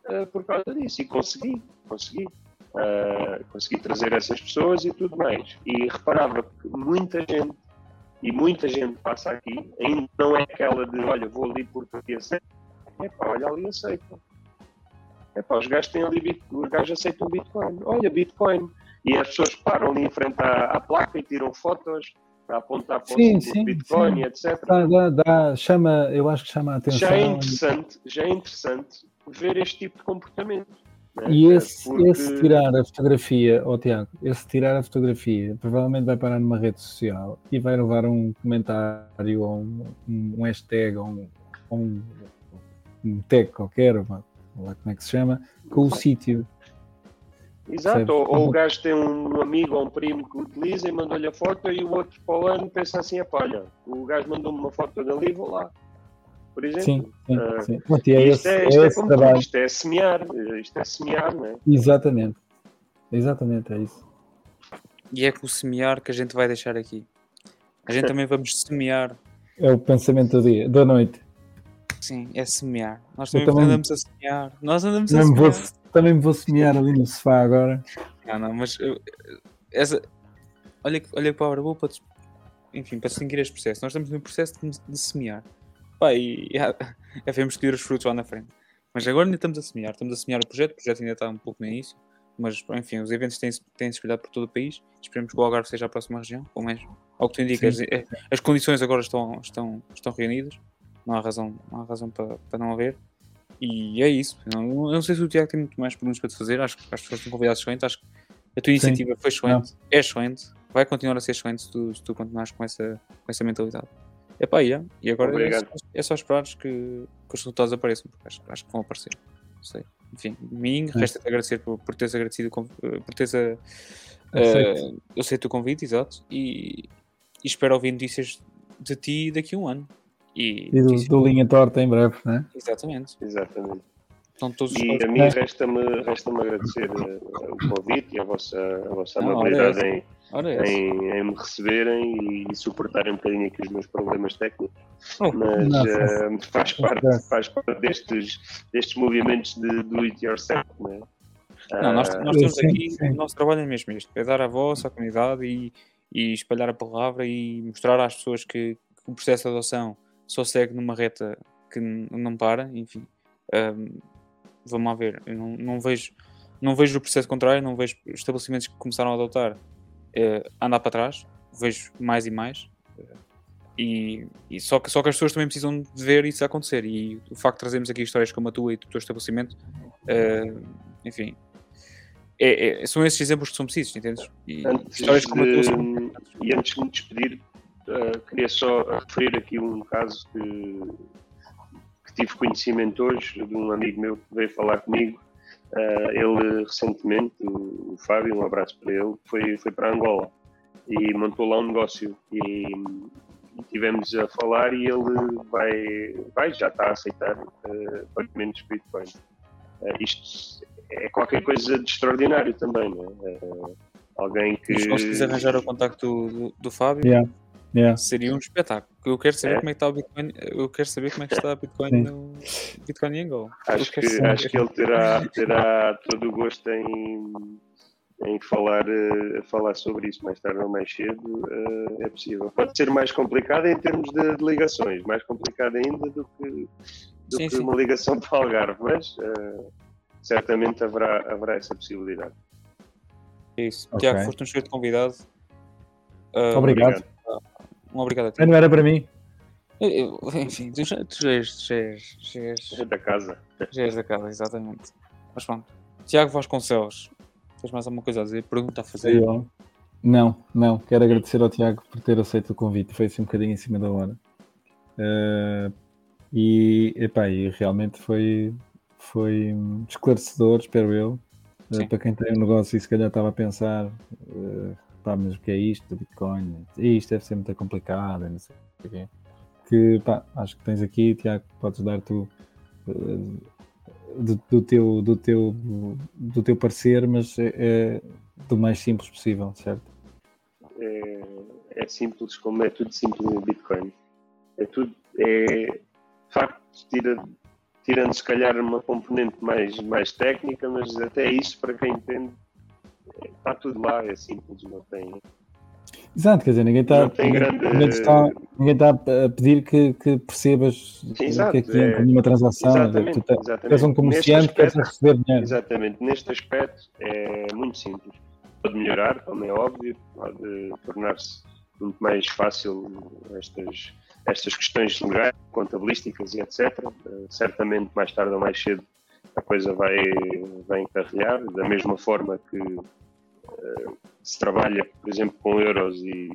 uh, por causa disso. E consegui, consegui. Uh, consegui trazer essas pessoas e tudo mais. E reparava que muita gente, e muita gente passa aqui, ainda não é aquela de olha, vou ali porque aceito. É pá, olha ali aceito. É pá, os gajos têm ali, os gajos aceitam Bitcoin. Olha, Bitcoin. E as pessoas param ali em frente à, à placa e tiram fotos para apontar para sim, o sim, Bitcoin, sim. etc. Dá, dá, dá, chama, eu acho que chama a atenção. Já é interessante, já é interessante ver este tipo de comportamento. Né? E esse, Porque... esse tirar a fotografia, oh, Tiago, esse tirar a fotografia provavelmente vai parar numa rede social e vai levar um comentário ou um, um hashtag ou um, um, um tag qualquer, ou lá como é que se chama, com o sítio Exato, ou, ou, o gajo tem um amigo ou um primo que utiliza e mandou-lhe a foto e o outro para o ano pensa assim, olha, o gajo mandou-me uma foto dali, vou lá. Por exemplo. Sim, sim, uh, sim. é isto, é, isto, é, é como, isto é semear, isto é semear, não é? Exatamente. Exatamente, é isso. E é com o semear que a gente vai deixar aqui. A gente também vamos semear. É o pensamento do dia, da noite. Sim, é semear. Nós também, também andamos a semear. Nós andamos a semear. Vou, também me vou semear ali no sofá agora. Não, não, mas eu, essa, olha, olha para a hora boa para, enfim, para distinguir este processo. Nós estamos no processo de, de semear. Pá, e *laughs* já vemos colher os frutos lá na frente. Mas agora ainda estamos a semear. Estamos a semear o projeto. O projeto ainda está um pouco no início. Mas, enfim, os eventos têm-se têm -se espalhado por todo o país. Esperemos que o Algarve seja a próxima região. Pelo menos, ao que tu indicas, as, as, condições agora estão, estão, estão reunidas. Não há razão, não há razão para, para não haver. E é isso. Eu não, eu não sei se o Tiago tem muito mais perguntas para te fazer. Acho que as pessoas estão convidadas excelentes. Acho que a tua iniciativa Sim. foi excelente, não. é excelente, vai continuar a ser excelente se tu, se tu continuares com essa, com essa mentalidade. Epá, yeah. E agora é, é, só esperar que, que os resultados apareçam, porque acho, acho que vão aparecer. Não sei. Enfim, mim, resta-te agradecer por, por teres agradecido, eh, por teres a, uh, aceito o convite, exato, e, e espero ouvir notícias de ti daqui a um ano. E, e do, do Linha Torta em breve, né? Exatamente. Exatamente. Então, todos e a mim resta-me resta agradecer uh, o convite e a vossa, a vossa Não, amabilidade em, em, em, me receberem e suportarem um bocadinho aqui os meus problemas técnicos. Oh, Mas uh, faz, parte, faz parte destes, destes movimentos de do it yourself. Né? Não, nós, nós temos sim, aqui, sim. o nosso trabalho é mesmo isto: é dar a voz à comunidade e, e espalhar a palavra e mostrar às pessoas que, que o processo de adoção só segue numa reta que não para, enfim. Um, vamos ver, eu não, não, vejo, não vejo o processo contrário, não vejo estabelecimentos que começaram a adotar uh, andar para trás, vejo mais e mais. Uh, e, e, só, que, só que as pessoas também precisam de ver isso acontecer. E o facto de trazermos aqui histórias como a tua e do teu estabelecimento, uh, enfim, é, é, são esses exemplos que são precisos, entendes? E antes histórias como de, a tua são... E antes de me despedir, Uh, queria só referir aqui um caso que, que, tive conhecimento hoje de um amigo meu que veio falar comigo. Uh, ele recentemente, o, o, Fábio, um abraço para ele, foi, foi para Angola e montou lá um negócio. E, e tivemos a falar e ele vai, vai já está a aceitar uh, pagamentos Bitcoin. Uh, isto é qualquer coisa de extraordinário também, não é? Uh, alguém que. Se conseguires arranjar o contacto do, do, do Fábio, yeah. Yeah. Seria um espetáculo. Eu quero saber é. como é que está o Bitcoin. Eu quero saber como é que está o Bitcoin Sim. no Bitcoin em Angola. Acho que, acho que ele terá, terá todo o gosto em, em falar, uh, falar sobre isso mais tarde ou mais cedo. Uh, é possível. Pode ser mais complicado em termos de, de ligações, mais complicado ainda do que, do sim, que sim. uma ligação para Algarve, mas uh, certamente haverá, haverá essa possibilidade. É isso. Okay. Tiago, foste um cheio de convidado. obrigado. obrigado. Um obrigado a ti. Não era para mim. Eu, enfim, tu, já, tu já, és, já, és, já, és, da casa. Já és da casa, exatamente. Mas pronto. Tiago Vasconcelos, tens mais alguma coisa a dizer? Pergunta a fazer? Eu, não, não. Quero agradecer ao Tiago por ter aceito o convite. Foi assim um bocadinho em cima da hora. Uh, e, epá, e realmente foi, foi esclarecedor, espero eu. Uh, para quem tem um negócio e se calhar estava a pensar. Uh, pá, mas o que é isto do Bitcoin? Isto deve ser muito complicado, não sei o quê. Que, pá, acho que tens aqui, Tiago, podes dar tu uh, do, do, teu, do, teu, do teu parecer, mas é, é do mais simples possível, certo? É, é, simples, como é tudo simples no Bitcoin. É tudo, é, de facto, tira, tirando se calhar uma componente mais, mais técnica, mas até isso, para quem entende, está tudo lá, é simples, não tem. Exato, quer dizer, ninguém está, grande- está, ninguém está a pedir que, que percebas Sim, exato, que aqui é é- uma transação. Exatamente, tu te- exatamente. és um comerciante, queres aspecto- receber dinheiro. Exatamente, neste aspecto é muito simples. Pode melhorar, como é óbvio, pode tornar-se muito mais fácil estas, estas questões legais, contabilísticas e etc. Eh, certamente, mais tarde ou mais cedo, a coisa vai, vai encarrilhar, da mesma forma que eh, se trabalha, por exemplo, com euros e,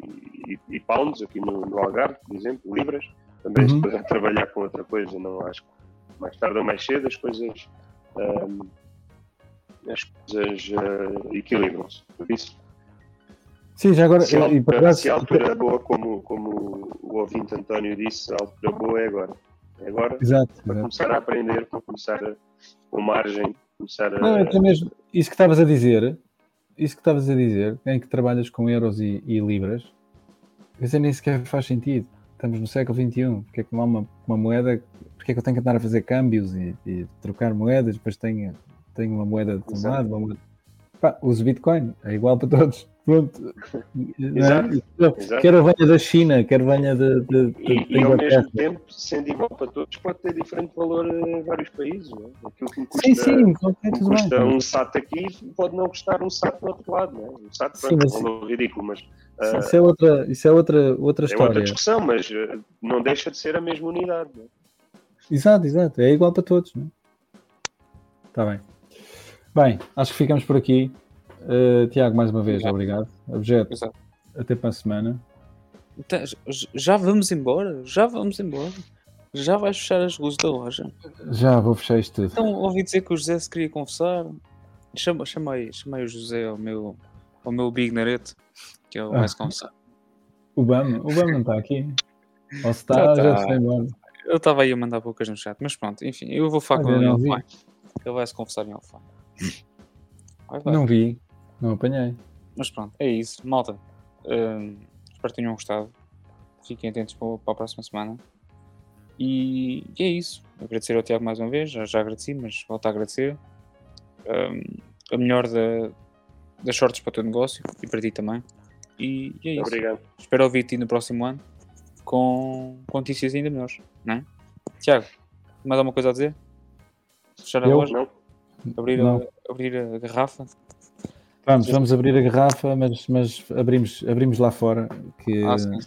e, e pounds, aqui no, no Algarve, por exemplo, libras, também Uhum. se poderá *laughs* trabalhar com outra coisa, não acho que mais tarde ou mais cedo as coisas ahm, as coisas ah, equilibram-se. Por isso, Sim, já agora, se a, e para se a altura boa, como, como o ouvinte António disse, a altura boa é agora. É agora exato, para exato. começar a aprender, para começar a, com margem, começar a. Não, é até mesmo isso que estavas a dizer, isso que estavas a dizer, em que trabalhas com euros e, e libras, dizer, nem sequer faz sentido. Estamos no século XXI, porque é que não há uma, uma moeda, porque é que eu tenho que andar a fazer câmbios e, e trocar moedas, depois tenho, tenho uma moeda de um lado, uma moeda... Pá, uso Bitcoin, é igual para todos. Pronto. É? *laughs* Exato. Exato. Quer venha da China, quer venha de, de, de, E, e ao mesmo tempo, sendo igual para todos, pode ter diferente valor em vários países. Não é? Aquilo que me custa, Sim, sim, que me tudo bem. custa um SAT aqui pode não custar um SAT do outro lado. Não é? Um SAT, Sim, pronto, mas- é um valor ridículo, mas Isso- ah, Isso é outra, isso é outra, outra é outra história. discussão, mas ah, não deixa de ser a mesma unidade. Não é? Exato, exato. É igual para todos. Não Está bem. Bem, acho que ficamos por aqui. Uh, Tiago, mais uma vez, obrigado. Objeto, Exato. até para a semana. Então, já vamos embora? Já vamos embora? Já vais fechar as luzes da loja? Já vou fechar isto tudo. Então, ouvi dizer que o José se queria confessar. Chama, chamei, chamei o José ao meu, ao meu Big Nareto, que ele vai se confessar. O BAM, o BAM não está aqui. Ou se está, Já já, se foi embora. Eu estava aí a mandar poucas no chat, mas pronto, enfim, eu vou falar Ah, com ele offline. Ele vai se confessar em offline. Vai, vai. Não vi, não apanhei. Mas pronto, é isso, malta. Hum, espero que tenham gostado. Fiquem atentos para, para a próxima semana. E, e é isso. Agradecer ao Tiago mais uma vez, já, já agradeci, mas volto a agradecer. Hum, a melhor da, das sortes para o teu negócio e para ti também. E, e é isso. Obrigado. Espero ouvir-te no próximo ano com, com notícias ainda melhores, não é? Tiago, mais alguma coisa a dizer? Fechar a Eu? loja? Não? Abrir, Não. a, abrir a garrafa? Vamos, vamos abrir a garrafa, mas, mas abrimos, abrimos lá fora, que Ah, sim.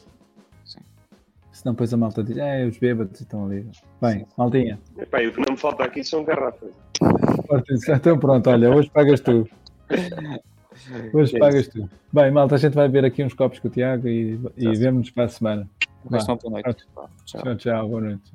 senão depois a malta diz, é, os bêbados estão ali. Bem, Sim. maltinha, Epá, o que não me falta aqui são garrafas. então pronto, olha, hoje pagas tu. *laughs* Hoje É pagas tu. Bem, malta, a gente vai ver aqui uns copos com o Tiago e, e vemos-nos para a semana. Vá. uma boa noite. Tchau. Tchau, tchau, boa noite.